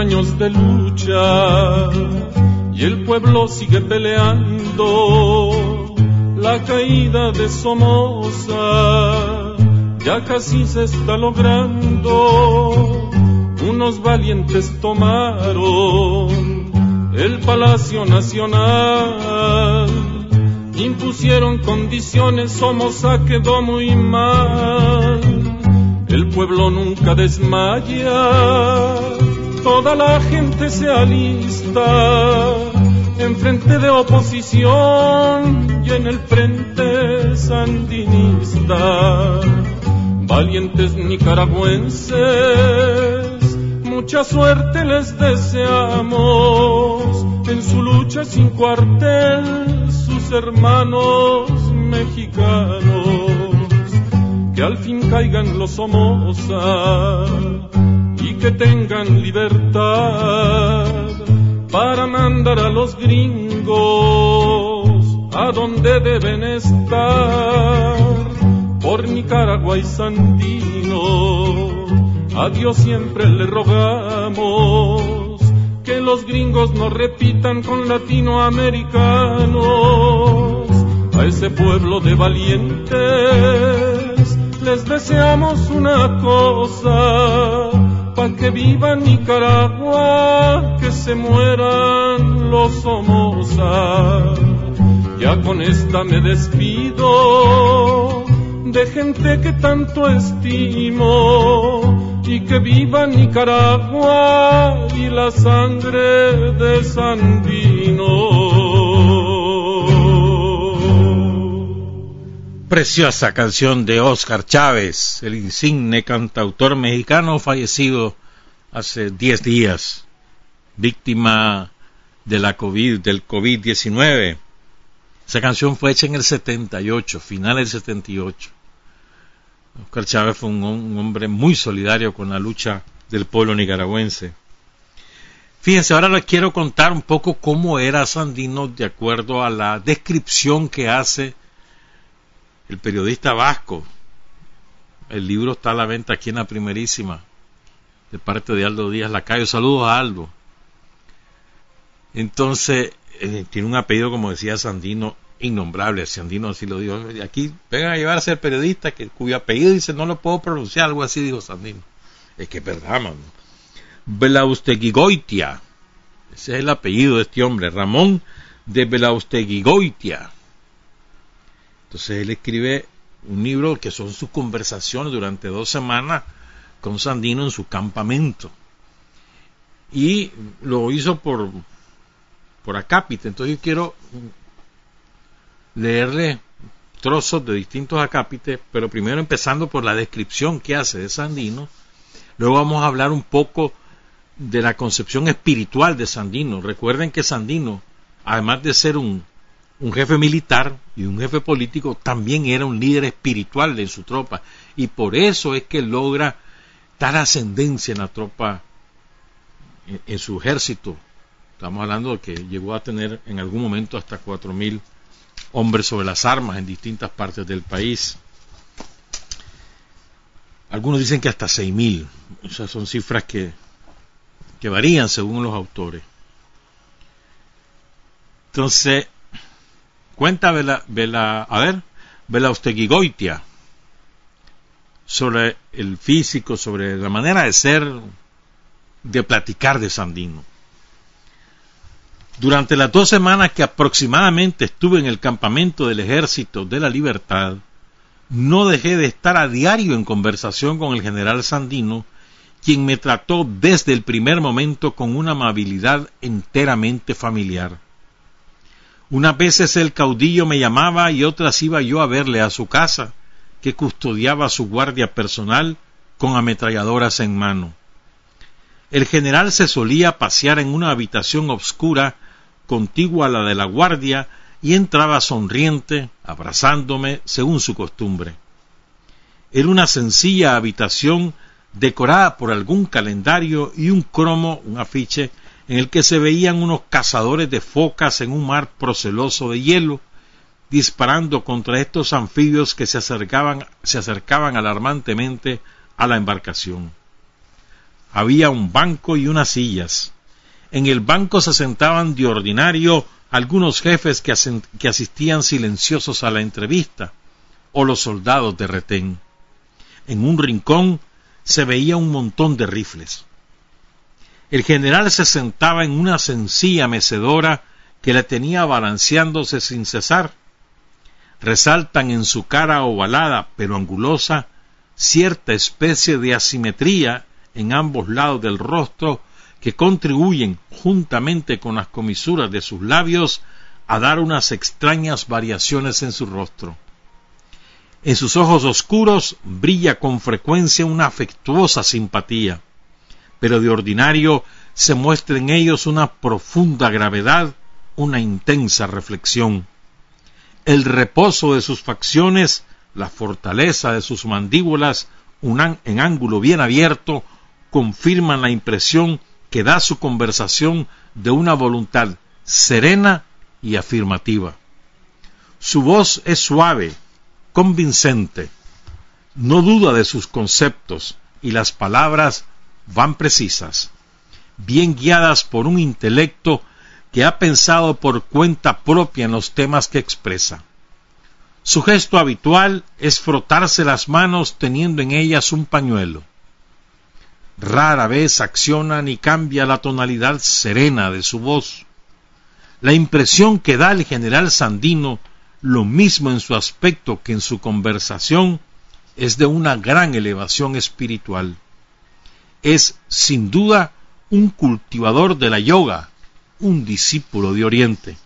Años de lucha y el pueblo sigue peleando. La caída de Somoza ya casi se está logrando. Unos valientes tomaron el Palacio Nacional. Impusieron condiciones, Somoza quedó muy mal. El pueblo nunca desmaya toda la gente se alista en frente de oposición y en el frente sandinista. Valientes nicaragüenses, mucha suerte les deseamos en su lucha sin cuartel, sus hermanos mexicanos, que al fin caigan los Somoza que tengan libertad para mandar a los gringos a donde deben estar, por Nicaragua y Sandino, a Dios siempre le rogamos que los gringos no repitan con latinoamericanos, a ese pueblo de valientes les deseamos una cosa que viva Nicaragua, que se mueran los Somoza. Ya con esta me despido de gente que tanto estimo y que viva Nicaragua y la sangre de Sandino. Preciosa canción de Oscar Chávez, el insigne cantautor mexicano fallecido hace 10 días, víctima de la COVID, del COVID-19. Esa canción fue hecha en el 78, final del 78. Oscar Chávez fue un, un hombre muy solidario con la lucha del pueblo nicaragüense. Fíjense, ahora les quiero contar un poco cómo era Sandino de acuerdo a la descripción que hace el periodista vasco. El libro está a la venta aquí en la primerísima, de parte de Aldo Díaz Lacayo. Saludos a Aldo. Entonces, eh, tiene un apellido, como decía Sandino, innombrable. Sandino así lo dijo. Aquí vengan a llevar a ser periodista que, cuyo apellido dice no lo puedo pronunciar, algo así dijo Sandino. Es que es verdad, mano. Ese es el apellido de este hombre, Ramón de Belausteguigoitia. Entonces él escribe un libro que son sus conversaciones durante dos semanas con Sandino en su campamento. Y lo hizo por, por acápite. Entonces yo quiero leerle trozos de distintos acápites, pero primero empezando por la descripción que hace de Sandino. Luego vamos a hablar un poco de la concepción espiritual de Sandino. Recuerden que Sandino, además de ser un un jefe militar y un jefe político también era un líder espiritual de su tropa. Y por eso es que logra tal ascendencia en la tropa en, su ejército. Estamos hablando de que llegó a tener en algún momento hasta cuatro mil hombres sobre las armas en distintas partes del país. Algunos dicen que hasta seis mil. O sea son cifras que que varían según los autores. Entonces Cuenta Vela, Vela, a ver, Belausteguigoitia sobre el físico, sobre la manera de ser, de platicar de Sandino. Durante las dos semanas que aproximadamente estuve en el campamento del Ejército de la Libertad, no dejé de estar a diario en conversación con el general Sandino, quien me trató desde el primer momento con una amabilidad enteramente familiar. Unas veces el caudillo me llamaba y otras iba yo a verle a su casa, que custodiaba su guardia personal con ametralladoras en mano. El general se solía pasear en una habitación obscura contigua a la de la guardia y entraba sonriente, abrazándome según su costumbre. Era una sencilla habitación decorada por algún calendario y un cromo, un afiche en el que se veían unos cazadores de focas en un mar proceloso de hielo, disparando contra estos anfibios que se acercaban, se acercaban alarmantemente a la embarcación. Había un banco y unas sillas. En el banco se sentaban de ordinario algunos jefes que, que asistían silenciosos a la entrevista, o los soldados de retén. En un rincón se veía un montón de rifles. El general se sentaba en una sencilla mecedora que le tenía balanceándose sin cesar. Resaltan en su cara ovalada pero angulosa cierta especie de asimetría en ambos lados del rostro que contribuyen, juntamente con las comisuras de sus labios, a dar unas extrañas variaciones en su rostro. En sus ojos oscuros brilla con frecuencia una afectuosa simpatía, pero de ordinario se muestra en ellos una profunda gravedad, una intensa reflexión. El reposo de sus facciones, la fortaleza de sus mandíbulas, un en ángulo bien abierto, confirman la impresión que da su conversación de una voluntad serena y afirmativa. Su voz es suave, convincente, no duda de sus conceptos y las palabras van precisas, bien guiadas por un intelecto que ha pensado por cuenta propia en los temas que expresa. Su gesto habitual es frotarse las manos teniendo en ellas un pañuelo. Rara vez acciona ni cambia la tonalidad serena de su voz. La impresión que da el general Sandino, lo mismo en su aspecto que en su conversación, es de una gran elevación espiritual. Es, sin duda, un cultivador de la yoga, un discípulo de Oriente.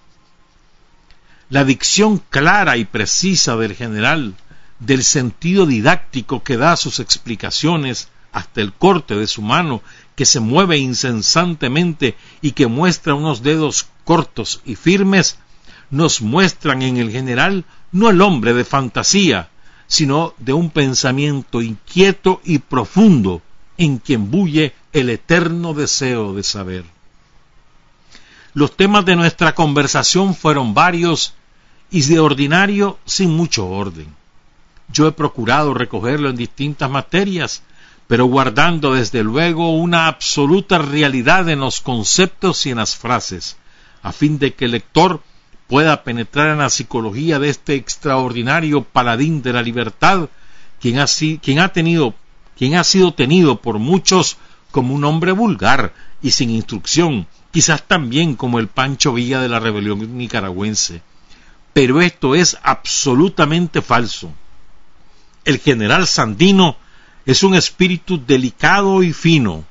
La dicción clara y precisa del general, del sentido didáctico que da sus explicaciones, hasta el corte de su mano, que se mueve incesantemente y que muestra unos dedos cortos y firmes, nos muestran en el general no el hombre de fantasía, sino de un pensamiento inquieto y profundo en quien bulle el eterno deseo de saber. Los temas de nuestra conversación fueron varios y de ordinario sin mucho orden. Yo he procurado recogerlo en distintas materias, pero guardando desde luego una absoluta realidad en los conceptos y en las frases, a fin de que el lector pueda penetrar en la psicología de este extraordinario paladín de la libertad, quien ha, quien ha tenido, quien ha sido tenido por muchos como un hombre vulgar y sin instrucción, quizás también como el Pancho Villa de la rebelión nicaragüense. Pero esto es absolutamente falso. El general Sandino es un espíritu delicado y fino,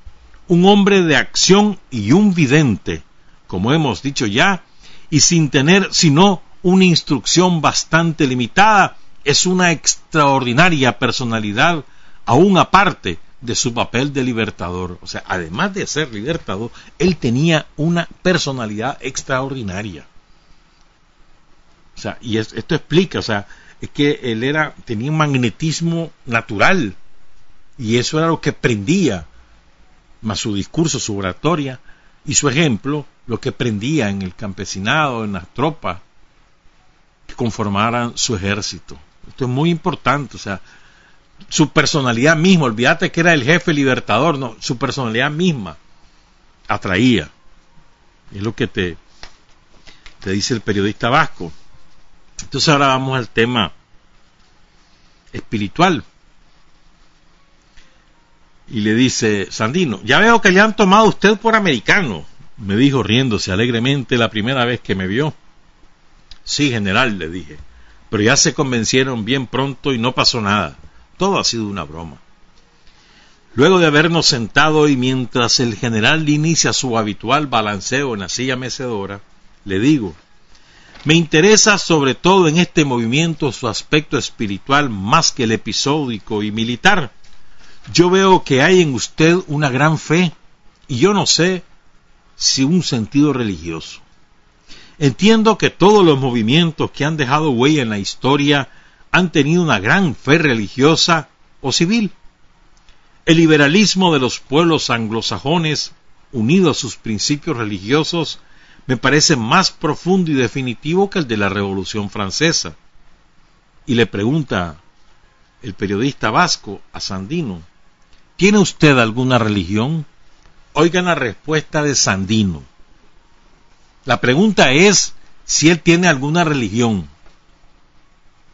un hombre de acción y un vidente, como hemos dicho ya, y sin tener sino una instrucción bastante limitada, es una extraordinaria personalidad, aún aparte de su papel de libertador. O sea, además de ser libertador, él tenía una personalidad extraordinaria. O sea, y esto explica, o sea, es que él era, tenía un magnetismo natural y eso era lo que prendía, más su discurso, su oratoria y su ejemplo, lo que prendía en el campesinado, en las tropas que conformaran su ejército. Esto es muy importante, o sea, su personalidad misma, olvídate que era el jefe libertador, no, su personalidad misma atraía. Es lo que te, te dice el periodista vasco. Entonces ahora vamos al tema espiritual y le dice, Sandino, ya veo que le han tomado usted por americano, me dijo riéndose alegremente la primera vez que me vio. Sí, general, le dije, pero ya se convencieron bien pronto y no pasó nada. Todo ha sido una broma. Luego de habernos sentado y mientras el general inicia su habitual balanceo en la silla mecedora, le digo, me interesa sobre todo en este movimiento su aspecto espiritual más que el episódico y militar yo veo que hay en usted una gran fe y yo no sé si un sentido religioso. Entiendo que todos los movimientos que han dejado huella en la historia han tenido una gran fe religiosa o civil. El liberalismo de los pueblos anglosajones, unido a sus principios religiosos, me parece más profundo y definitivo que el de la Revolución Francesa. Y le pregunta el periodista vasco a Sandino, ¿Tiene usted alguna religión? Oigan la respuesta de Sandino. La pregunta es si él tiene alguna religión.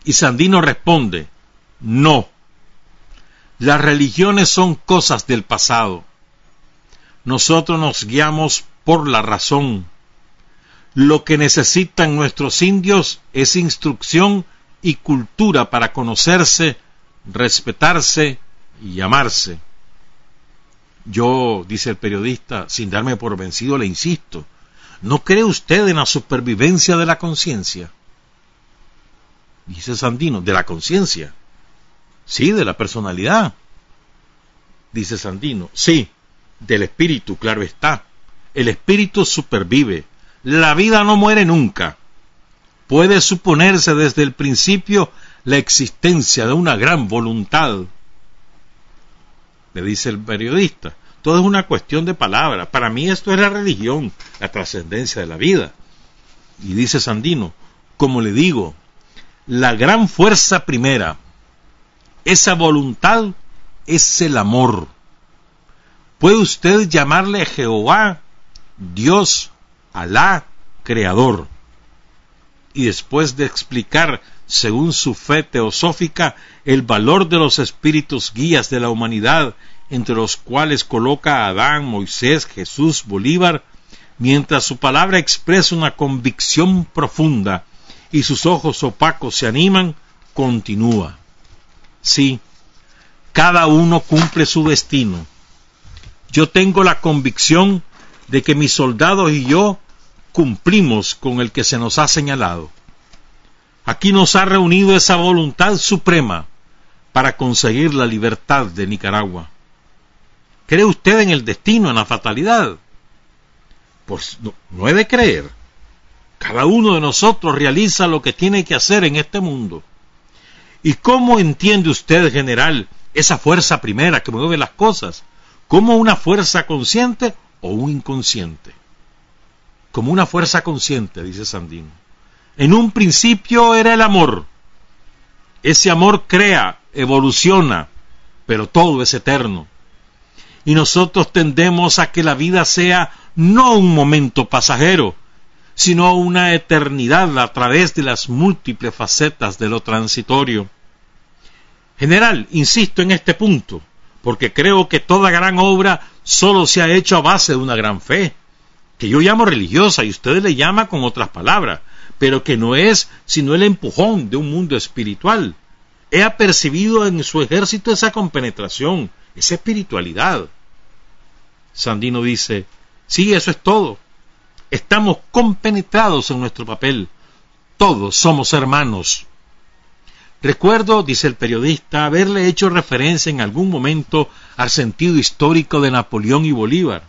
Y Sandino responde, no. Las religiones son cosas del pasado. Nosotros nos guiamos por la razón. Lo que necesitan nuestros indios es instrucción y cultura para conocerse, respetarse y amarse. Yo, dice el periodista, sin darme por vencido, le insisto, ¿no cree usted en la supervivencia de la conciencia? Dice Sandino, de la conciencia. Sí, de la personalidad. Dice Sandino, sí, del espíritu, claro está. El espíritu supervive. La vida no muere nunca. Puede suponerse desde el principio la existencia de una gran voluntad. Le dice el periodista, todo es una cuestión de palabras. Para mí esto es la religión, la trascendencia de la vida. Y dice Sandino, como le digo, la gran fuerza primera, esa voluntad es el amor. Puede usted llamarle Jehová, Dios, Alá, Creador. Y después de explicar, según su fe teosófica, el valor de los espíritus guías de la humanidad, entre los cuales coloca a Adán, Moisés, Jesús, Bolívar, mientras su palabra expresa una convicción profunda y sus ojos opacos se animan, continúa. Sí, cada uno cumple su destino. Yo tengo la convicción de que mis soldados y yo cumplimos con el que se nos ha señalado. Aquí nos ha reunido esa voluntad suprema para conseguir la libertad de Nicaragua. ¿Cree usted en el destino, en la fatalidad? Pues no, no he de creer. Cada uno de nosotros realiza lo que tiene que hacer en este mundo. ¿Y cómo entiende usted, general, esa fuerza primera que mueve las cosas? ¿Como una fuerza consciente o un inconsciente? Como una fuerza consciente, dice Sandino. En un principio era el amor. Ese amor crea, evoluciona, pero todo es eterno. Y nosotros tendemos a que la vida sea no un momento pasajero, sino una eternidad a través de las múltiples facetas de lo transitorio. General, insisto en este punto, porque creo que toda gran obra solo se ha hecho a base de una gran fe, que yo llamo religiosa y ustedes le llaman con otras palabras, pero que no es sino el empujón de un mundo espiritual. He apercibido en su ejército esa compenetración, esa espiritualidad. Sandino dice, sí, eso es todo. Estamos compenetrados en nuestro papel. Todos somos hermanos. Recuerdo, dice el periodista, haberle hecho referencia en algún momento al sentido histórico de Napoleón y Bolívar.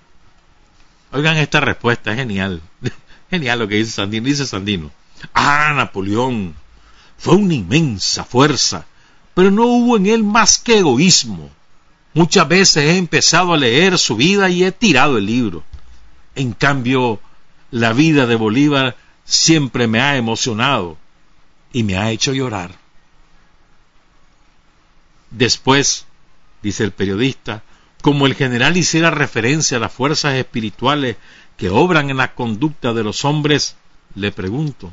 Oigan esta respuesta, es genial. (laughs) genial lo que dice Sandino. Dice Sandino. Ah, Napoleón. Fue una inmensa fuerza, pero no hubo en él más que egoísmo. Muchas veces he empezado a leer su vida y he tirado el libro. En cambio, la vida de Bolívar siempre me ha emocionado y me ha hecho llorar. Después, dice el periodista, como el general hiciera referencia a las fuerzas espirituales que obran en la conducta de los hombres, le pregunto,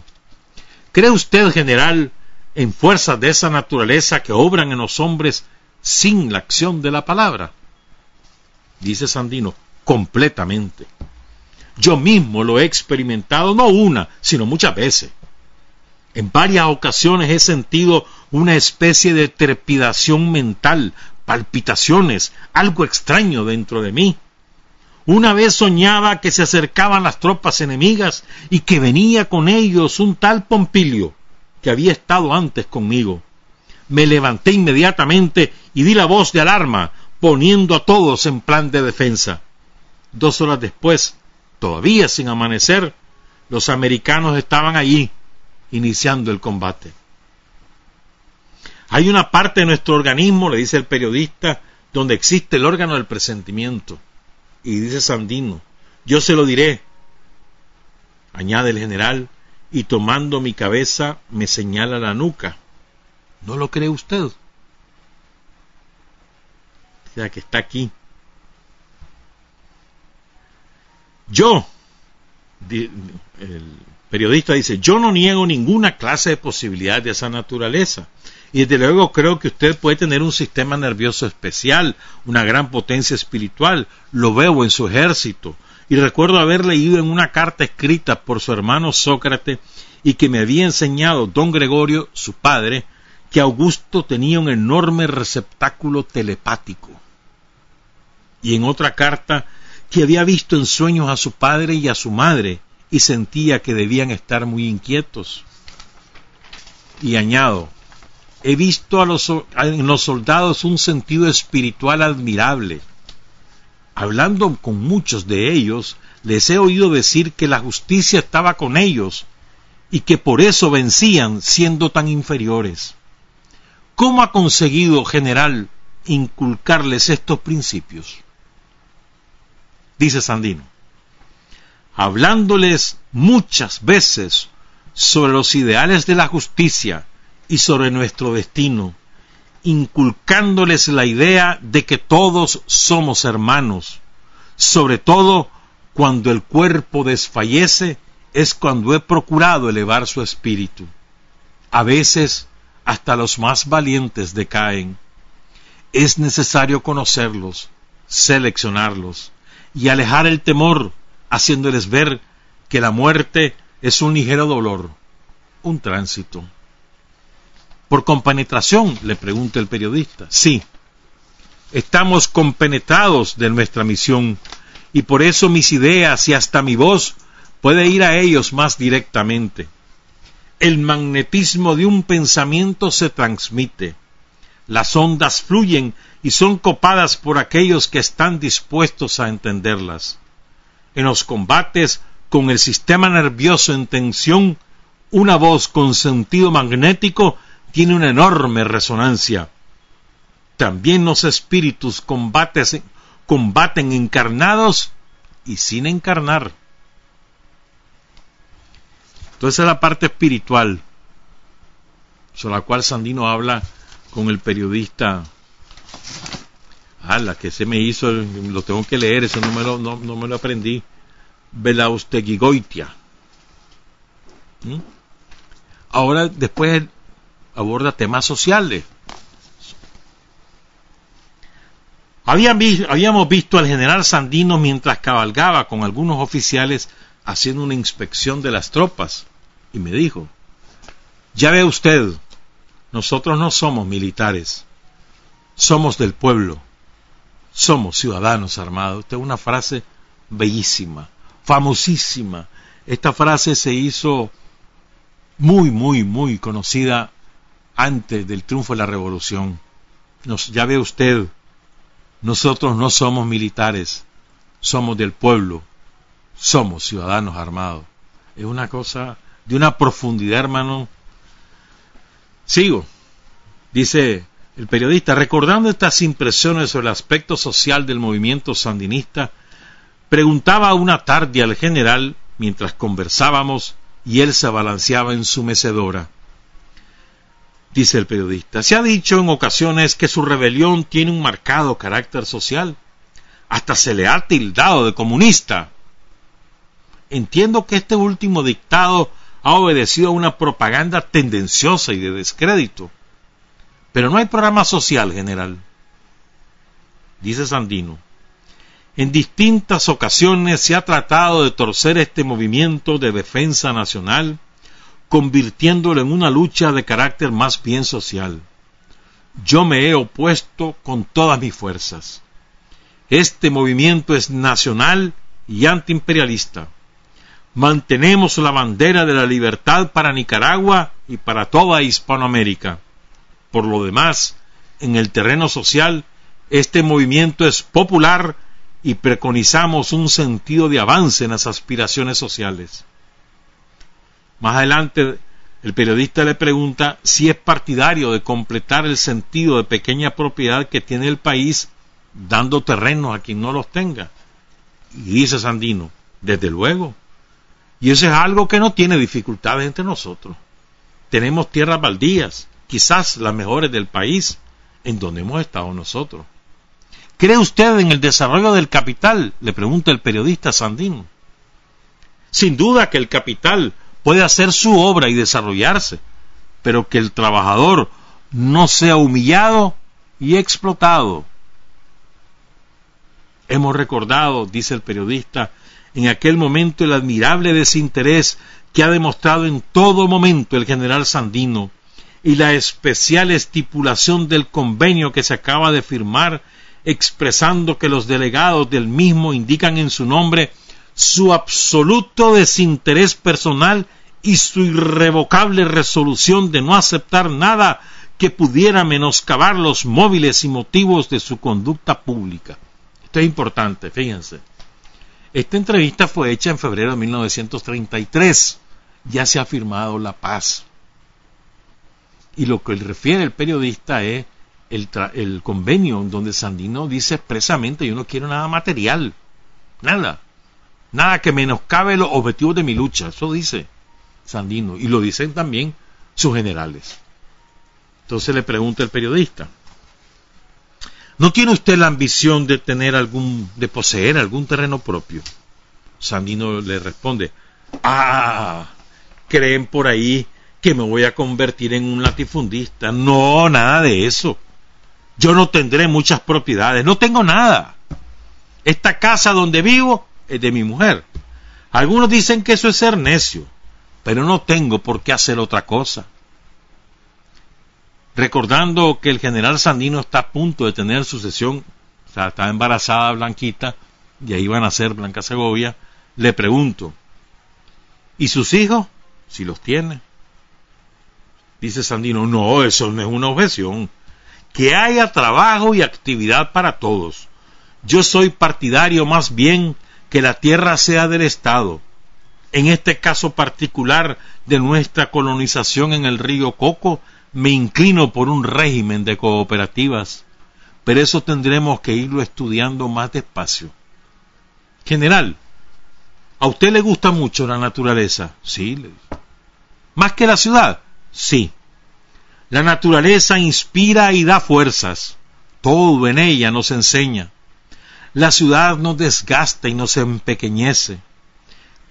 ¿cree usted, general, en fuerzas de esa naturaleza que obran en los hombres sin la acción de la palabra? Dice Sandino, completamente. Yo mismo lo he experimentado no una, sino muchas veces. En varias ocasiones he sentido una especie de trepidación mental, palpitaciones, algo extraño dentro de mí. Una vez soñaba que se acercaban las tropas enemigas y que venía con ellos un tal Pompilio, que había estado antes conmigo. Me levanté inmediatamente y di la voz de alarma, poniendo a todos en plan de defensa. Dos horas después, todavía sin amanecer, los americanos estaban allí, iniciando el combate. Hay una parte de nuestro organismo, le dice el periodista, donde existe el órgano del presentimiento. Y dice Sandino, yo se lo diré, añade el general, y tomando mi cabeza me señala la nuca. ¿No lo cree usted? O sea, que está aquí. Yo, el periodista dice, yo no niego ninguna clase de posibilidad de esa naturaleza. Y desde luego creo que usted puede tener un sistema nervioso especial, una gran potencia espiritual. Lo veo en su ejército. Y recuerdo haber leído en una carta escrita por su hermano Sócrates y que me había enseñado don Gregorio, su padre, que Augusto tenía un enorme receptáculo telepático. y en otra carta que había visto en sueños a su padre y a su madre y sentía que debían estar muy inquietos. Y añado, he visto a los, en los soldados un sentido espiritual admirable. Hablando con muchos de ellos, les he oído decir que la justicia estaba con ellos y que por eso vencían siendo tan inferiores. ¿Cómo ha conseguido, general, inculcarles estos principios? Dice Sandino, hablándoles muchas veces sobre los ideales de la justicia, y sobre nuestro destino, inculcándoles la idea de que todos somos hermanos, sobre todo cuando el cuerpo desfallece es cuando he procurado elevar su espíritu. A veces hasta los más valientes decaen. Es necesario conocerlos, seleccionarlos y alejar el temor, haciéndoles ver que la muerte es un ligero dolor, un tránsito. ¿Por compenetración? le pregunta el periodista. Sí, estamos compenetrados de nuestra misión y por eso mis ideas y hasta mi voz puede ir a ellos más directamente. El magnetismo de un pensamiento se transmite. Las ondas fluyen y son copadas por aquellos que están dispuestos a entenderlas. En los combates con el sistema nervioso en tensión, una voz con sentido magnético tiene una enorme resonancia. También los espíritus combaten encarnados y sin encarnar. Entonces es la parte espiritual, sobre la cual Sandino habla con el periodista. Ah, la que se me hizo, lo tengo que leer, número no, no me lo aprendí. Belausteguigoitia. ¿Mm? Ahora, después aborda temas sociales. habíamos visto al general Sandino mientras cabalgaba con algunos oficiales haciendo una inspección de las tropas y me dijo, ya ve usted, nosotros no somos militares, somos del pueblo, somos ciudadanos armados. Esta es una frase bellísima, famosísima. Esta frase se hizo muy, muy, muy conocida antes del triunfo de la revolución. Nos, ya ve usted, nosotros no somos militares, somos del pueblo, somos ciudadanos armados. Es una cosa de una profundidad, hermano. Sigo. Dice el periodista, recordando estas impresiones sobre el aspecto social del movimiento sandinista, preguntaba una tarde al general mientras conversábamos y él se balanceaba en su mecedora dice el periodista. Se ha dicho en ocasiones que su rebelión tiene un marcado carácter social. Hasta se le ha tildado de comunista. Entiendo que este último dictado ha obedecido a una propaganda tendenciosa y de descrédito. Pero no hay programa social general. Dice Sandino. En distintas ocasiones se ha tratado de torcer este movimiento de defensa nacional convirtiéndolo en una lucha de carácter más bien social. Yo me he opuesto con todas mis fuerzas. Este movimiento es nacional y antiimperialista. Mantenemos la bandera de la libertad para Nicaragua y para toda Hispanoamérica. Por lo demás, en el terreno social, este movimiento es popular y preconizamos un sentido de avance en las aspiraciones sociales. Más adelante, el periodista le pregunta si es partidario de completar el sentido de pequeña propiedad que tiene el país dando terrenos a quien no los tenga. Y dice Sandino, desde luego. Y eso es algo que no tiene dificultades entre nosotros. Tenemos tierras baldías, quizás las mejores del país, en donde hemos estado nosotros. ¿Cree usted en el desarrollo del capital? le pregunta el periodista Sandino. Sin duda que el capital puede hacer su obra y desarrollarse, pero que el trabajador no sea humillado y explotado. Hemos recordado, dice el periodista, en aquel momento el admirable desinterés que ha demostrado en todo momento el general Sandino y la especial estipulación del convenio que se acaba de firmar expresando que los delegados del mismo indican en su nombre su absoluto desinterés personal y su irrevocable resolución de no aceptar nada que pudiera menoscabar los móviles y motivos de su conducta pública. Esto es importante, fíjense. Esta entrevista fue hecha en febrero de 1933. Ya se ha firmado la paz. Y lo que refiere el periodista es el, el convenio donde Sandino dice expresamente yo no quiero nada material. Nada. Nada que menoscabe los objetivos de mi lucha. Eso dice Sandino. Y lo dicen también sus generales. Entonces le pregunta el periodista. ¿No tiene usted la ambición de tener algún, de poseer algún terreno propio? Sandino le responde, ah, creen por ahí que me voy a convertir en un latifundista. No, nada de eso. Yo no tendré muchas propiedades, no tengo nada. Esta casa donde vivo es de mi mujer. Algunos dicen que eso es ser necio, pero no tengo por qué hacer otra cosa recordando que el general Sandino está a punto de tener sucesión, o sea, está embarazada Blanquita, y ahí van a ser Blanca Segovia, le pregunto, ¿y sus hijos? Si los tiene. Dice Sandino, no, eso no es una objeción. Que haya trabajo y actividad para todos. Yo soy partidario más bien que la tierra sea del Estado. En este caso particular de nuestra colonización en el río Coco, me inclino por un régimen de cooperativas, pero eso tendremos que irlo estudiando más despacio. General, ¿a usted le gusta mucho la naturaleza? Sí. ¿Más que la ciudad? Sí. La naturaleza inspira y da fuerzas. Todo en ella nos enseña. La ciudad nos desgasta y nos empequeñece.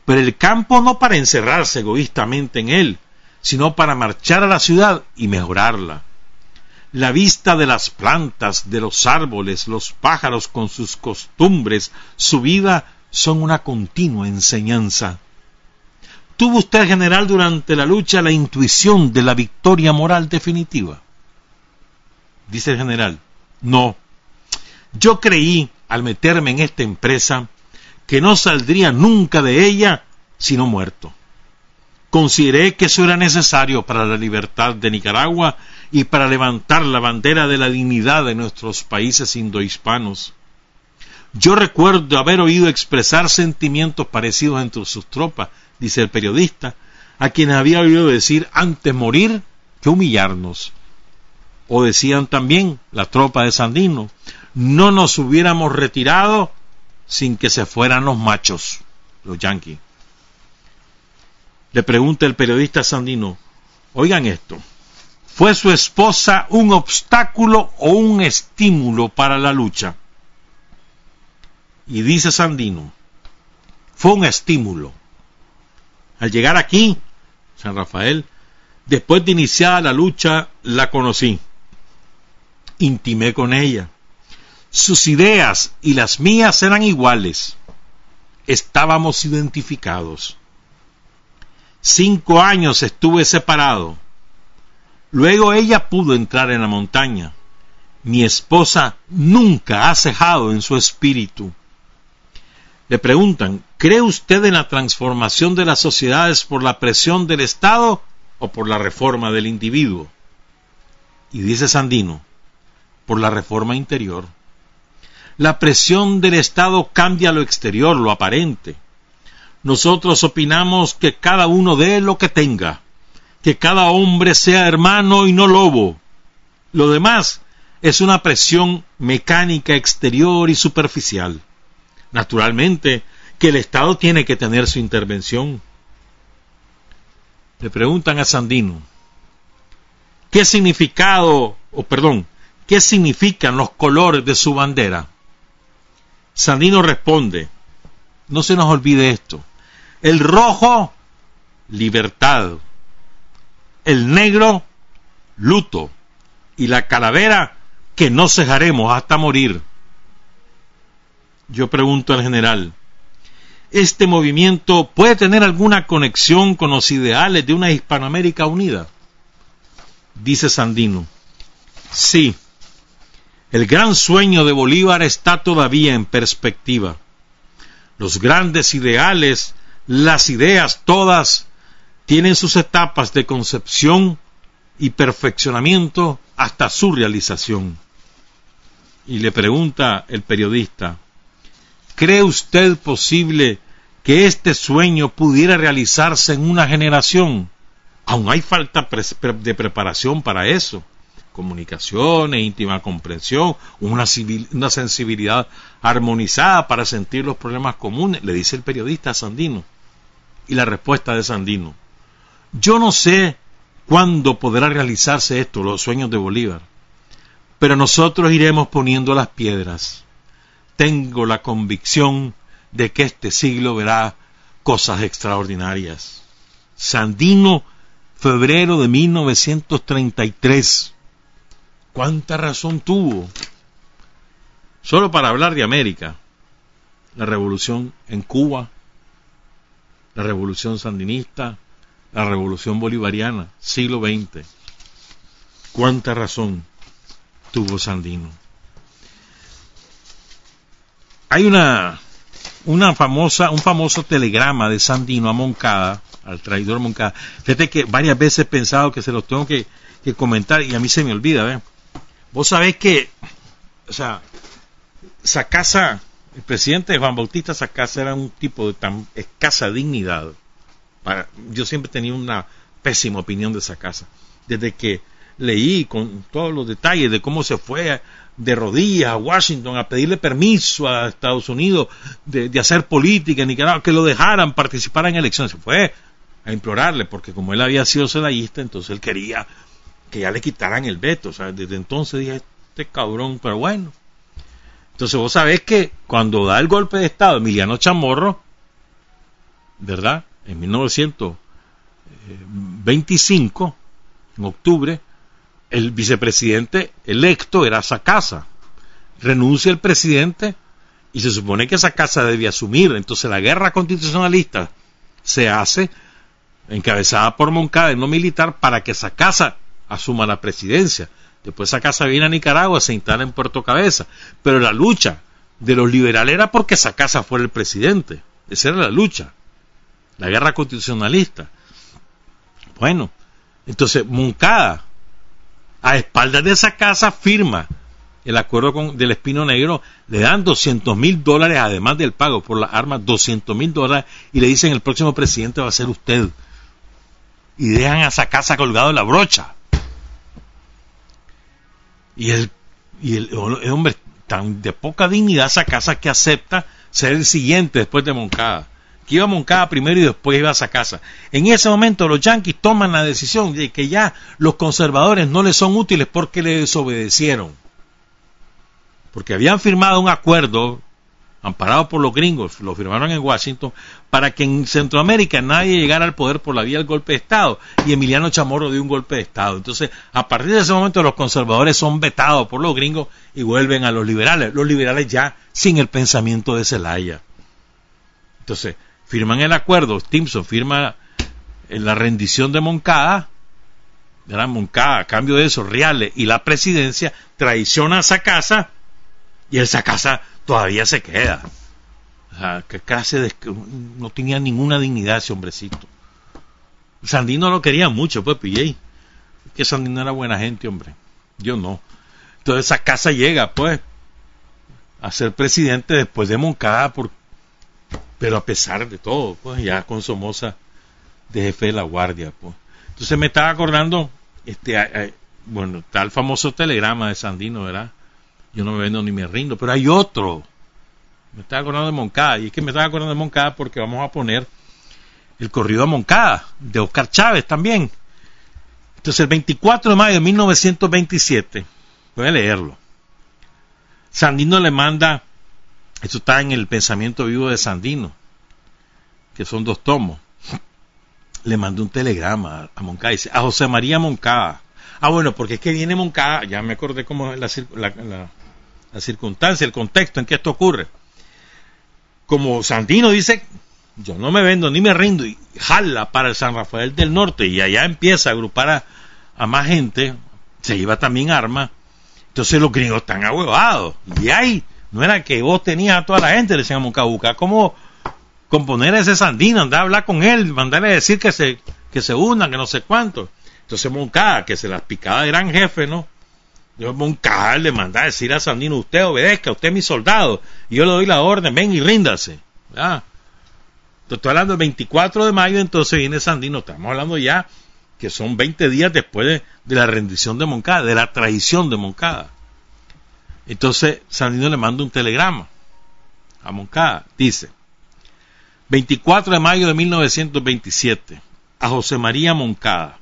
Pero el campo no para encerrarse egoístamente en él, sino para marchar a la ciudad y mejorarla. La vista de las plantas, de los árboles, los pájaros con sus costumbres, su vida, son una continua enseñanza. ¿Tuvo usted, general, durante la lucha la intuición de la victoria moral definitiva? Dice el general, no. Yo creí, al meterme en esta empresa, que no saldría nunca de ella sino muerto. Consideré que eso era necesario para la libertad de Nicaragua y para levantar la bandera de la dignidad de nuestros países indohispanos. Yo recuerdo haber oído expresar sentimientos parecidos entre sus tropas, dice el periodista, a quienes había oído decir antes morir que humillarnos. O decían también la tropa de Sandino, no nos hubiéramos retirado sin que se fueran los machos, los yanquis. Le pregunta el periodista Sandino, oigan esto, ¿fue su esposa un obstáculo o un estímulo para la lucha? Y dice Sandino, fue un estímulo. Al llegar aquí, San Rafael, después de iniciada la lucha, la conocí. Intimé con ella. Sus ideas y las mías eran iguales. Estábamos identificados. Cinco años estuve separado. Luego ella pudo entrar en la montaña. Mi esposa nunca ha cejado en su espíritu. Le preguntan, ¿cree usted en la transformación de las sociedades por la presión del Estado o por la reforma del individuo? Y dice Sandino, por la reforma interior. La presión del Estado cambia lo exterior, lo aparente. Nosotros opinamos que cada uno dé lo que tenga, que cada hombre sea hermano y no lobo. Lo demás es una presión mecánica exterior y superficial. Naturalmente que el Estado tiene que tener su intervención. Le preguntan a Sandino, ¿qué significado, o perdón, qué significan los colores de su bandera? Sandino responde, no se nos olvide esto, el rojo, libertad. El negro, luto. Y la calavera, que no cejaremos hasta morir. Yo pregunto al general, ¿este movimiento puede tener alguna conexión con los ideales de una Hispanoamérica unida? Dice Sandino, sí. El gran sueño de Bolívar está todavía en perspectiva. Los grandes ideales, las ideas todas, tienen sus etapas de concepción y perfeccionamiento hasta su realización. Y le pregunta el periodista, ¿cree usted posible que este sueño pudiera realizarse en una generación? Aún hay falta de preparación para eso. Comunicaciones, íntima comprensión, una, sensibilidad armonizada para sentir los problemas comunes, le dice el periodista Sandino. Y la respuesta de Sandino, yo no sé cuándo podrá realizarse esto, los sueños de Bolívar, pero nosotros iremos poniendo las piedras. Tengo la convicción de que este siglo verá cosas extraordinarias. Sandino, febrero de 1933. ¿Cuánta razón tuvo? Solo para hablar de América, la revolución en Cuba, la revolución sandinista, la revolución bolivariana, siglo XX. Cuánta razón tuvo Sandino. Hay una, una famosa, un famoso telegrama de Sandino a Moncada, al traidor Moncada. Fíjate que varias veces he pensado que se los tengo que, comentar y a mí se me olvida, ¿ves? Vos sabés que, o sea, Sacasa, el presidente Juan Bautista Sacasa era un tipo de tan escasa dignidad yo siempre tenía una pésima opinión de esa casa. Desde que leí con todos los detalles de cómo se fue de rodillas a Washington a pedirle permiso a Estados Unidos de, hacer política en Nicaragua, que lo dejaran participar en elecciones. Se fue a implorarle, porque como él había sido sedallista, entonces él quería que ya le quitaran el veto. O sea, desde entonces dije, este cabrón, pero bueno. Entonces vos sabés que cuando da el golpe de Estado Emiliano Chamorro, ¿verdad? en 1925, en octubre, el vicepresidente electo era Sacasa. Renuncia el presidente y se supone que Sacasa debía asumir. Entonces la guerra constitucionalista se hace encabezada por Moncada, no militar, para que Sacasa asuma la presidencia. Después Sacasa viene a Nicaragua, se instala en Puerto Cabeza. Pero la lucha de los liberales era porque Sacasa fuera el presidente. Esa era la lucha la guerra constitucionalista. Bueno, entonces Moncada, a espaldas de esa casa, firma el acuerdo con, del Espino Negro, le dan 200 mil dólares, además del pago por las armas, 200 mil dólares, y le dicen el próximo presidente va a ser usted. Y dejan a esa casa colgado en la brocha. Y el, y el, el hombre tan de poca dignidad esa casa que acepta ser el siguiente después de Moncada que iba a Moncada primero y después iba a casa. En ese momento los yanquis toman la decisión de que ya los conservadores no les son útiles porque le desobedecieron. Porque habían firmado un acuerdo amparado por los gringos, lo firmaron en Washington, para que en Centroamérica nadie llegara al poder por la vía del golpe de Estado. Y Emiliano Chamorro dio un golpe de Estado. Entonces, a partir de ese momento los conservadores son vetados por los gringos y vuelven a los liberales. Los liberales ya sin el pensamiento de Zelaya. Entonces, firman el acuerdo, Stimson firma la rendición de Moncada, de Moncada, a cambio de eso, Reales y la presidencia, traiciona a esa casa y esa casa todavía se queda. O sea, que clase de, no tenía ninguna dignidad ese hombrecito. Sandino lo quería mucho, pues, PJ. Que Sandino era buena gente, hombre. Yo no. Entonces esa casa llega, pues, a ser presidente después de Moncada por pero a pesar de todo, pues ya con Somoza de jefe de la guardia, pues. Entonces me estaba acordando, este, bueno, el famoso telegrama de Sandino, ¿verdad? Yo no me vendo ni me rindo, pero hay otro. Me estaba acordando de Moncada, y es que me estaba acordando de Moncada porque vamos a poner el corrido a Moncada, de Oscar Chávez también. Entonces el 24 de mayo de 1927, voy a leerlo. Sandino le manda esto está en el pensamiento vivo de Sandino, que son dos tomos. Le mandó un telegrama a Moncada, dice, a José María Moncada. Ah, bueno, porque es que viene Moncada, ya me acordé cómo es la, circunstancia, el contexto en que esto ocurre. Como Sandino dice, yo no me vendo ni me rindo, y jala para el San Rafael del Norte, y allá empieza a agrupar a, más gente, se lleva también armas, Entonces los gringos están ahuevados. Y ahí, no era que vos tenías a toda la gente, le decían a cómo componer ese Sandino, andar a hablar con él, mandarle a decir que se, que se unan, que no sé cuánto. Entonces Moncada, que se las picaba de gran jefe, ¿no? Yo Moncada le manda a decir a Sandino, usted obedezca, usted es mi soldado, y yo le doy la orden, ven y ríndase. ¿verdad? Estoy hablando del 24 de mayo, entonces viene Sandino, estamos hablando ya que son 20 días después de, de la rendición de Moncada, de la traición de Moncada. Entonces Sandino le manda un telegrama a Moncada, dice, 24 de mayo de 1927, a José María Moncada.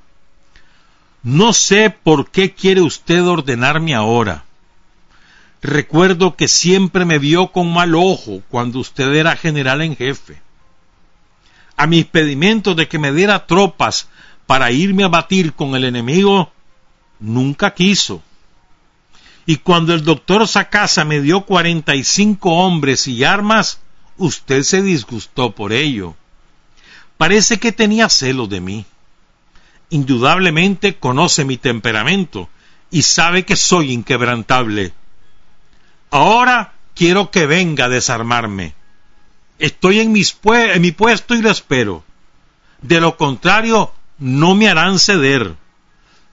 No sé por qué quiere usted ordenarme ahora. Recuerdo que siempre me vio con mal ojo cuando usted era general en jefe. A mis pedimentos de que me diera tropas para irme a batir con el enemigo, nunca quiso. Y cuando el doctor Sacasa me dio cuarenta y cinco hombres y armas, usted se disgustó por ello. Parece que tenía celos de mí indudablemente conoce mi temperamento y sabe que soy inquebrantable. Ahora quiero que venga a desarmarme. Estoy en mi puesto y lo espero. De lo contrario, no me harán ceder.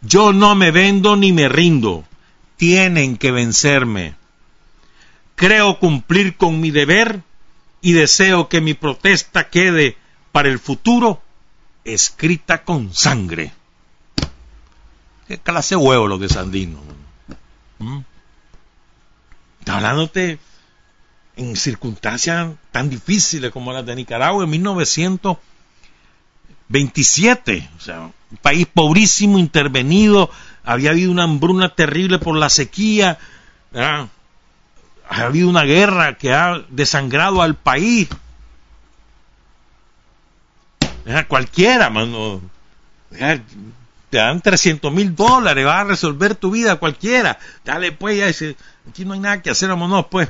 Yo no me vendo ni me rindo. Tienen que vencerme. Creo cumplir con mi deber y deseo que mi protesta quede para el futuro escrita con sangre. ¿Qué clase de huevo lo de Sandino? ¿Mm? Está hablándote en circunstancias tan difíciles como las de Nicaragua en 1927. O sea, un país pobrísimo, intervenido, había habido una hambruna terrible por la sequía, ha habido una guerra que ha desangrado al país cualquiera, mano. te dan 300 mil dólares, vas a resolver tu vida cualquiera. Dale, pues, ya dice, aquí no hay nada que hacer, vámonos, pues.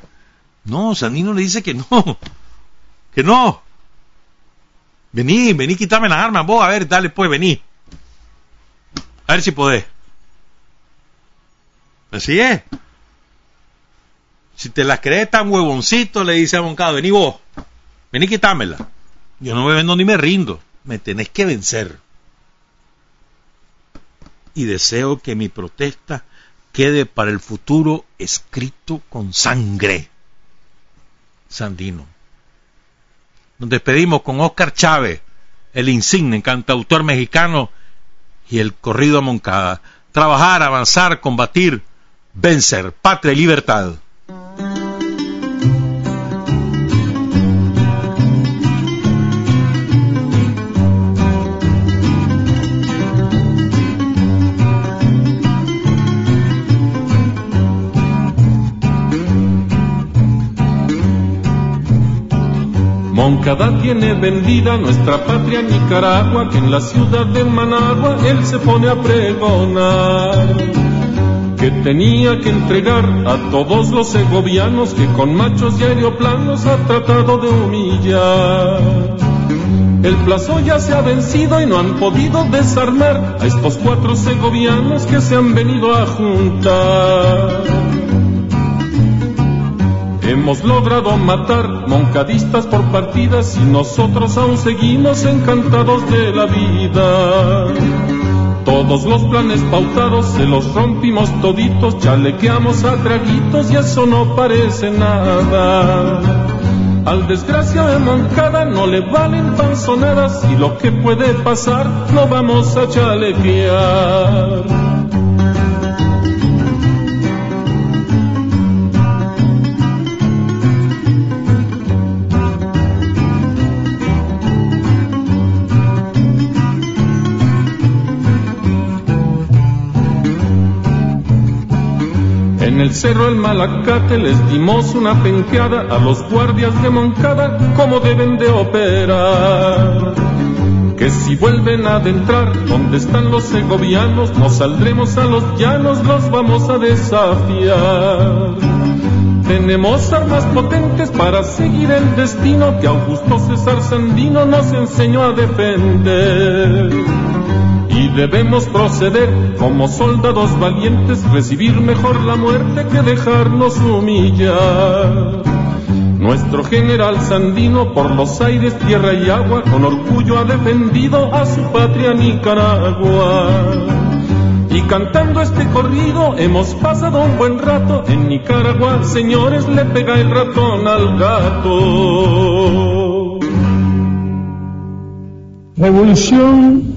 No, Sandino le dice que no, (laughs) que no. Vení, vení, quítame las armas, vos, a ver, dale, pues, vení. A ver si podés. Así es. Si te las crees tan huevoncito, le dice a Moncado, vení vos, vení, quítamela. Yo no me vendo ni me rindo me tenés que vencer. Y deseo que mi protesta quede para el futuro escrito con sangre. Sandino. Nos despedimos con Oscar Chávez, el insigne cantautor mexicano y el corrido a Moncada. Trabajar, avanzar, combatir, vencer, patria y libertad. Moncada tiene vendida nuestra patria Nicaragua, que en la ciudad de Managua él se pone a pregonar. Que tenía que entregar a todos los segovianos que con machos y aeroplanos ha tratado de humillar. El plazo ya se ha vencido y no han podido desarmar a estos cuatro segovianos que se han venido a juntar. Hemos logrado matar moncadistas por partidas y nosotros aún seguimos encantados de la vida. Todos los planes pautados se los rompimos toditos, chalequeamos a traguitos y eso no parece nada. Al desgracia de Moncada no le valen panzonadas y lo que puede pasar lo vamos a chalequear. Cerro El Malacate les dimos una penqueada a los guardias de Moncada como deben de operar. Que si vuelven a adentrar donde están los segovianos, nos saldremos a los llanos, los vamos a desafiar. Tenemos armas potentes para seguir el destino que Augusto César Sandino nos enseñó a defender debemos proceder como soldados valientes, recibir mejor la muerte que dejarnos humillar. Nuestro general Sandino por los aires, tierra y agua con orgullo ha defendido a su patria Nicaragua. Y cantando este corrido hemos pasado un buen rato en Nicaragua, señores, le pega el ratón al gato. Revolución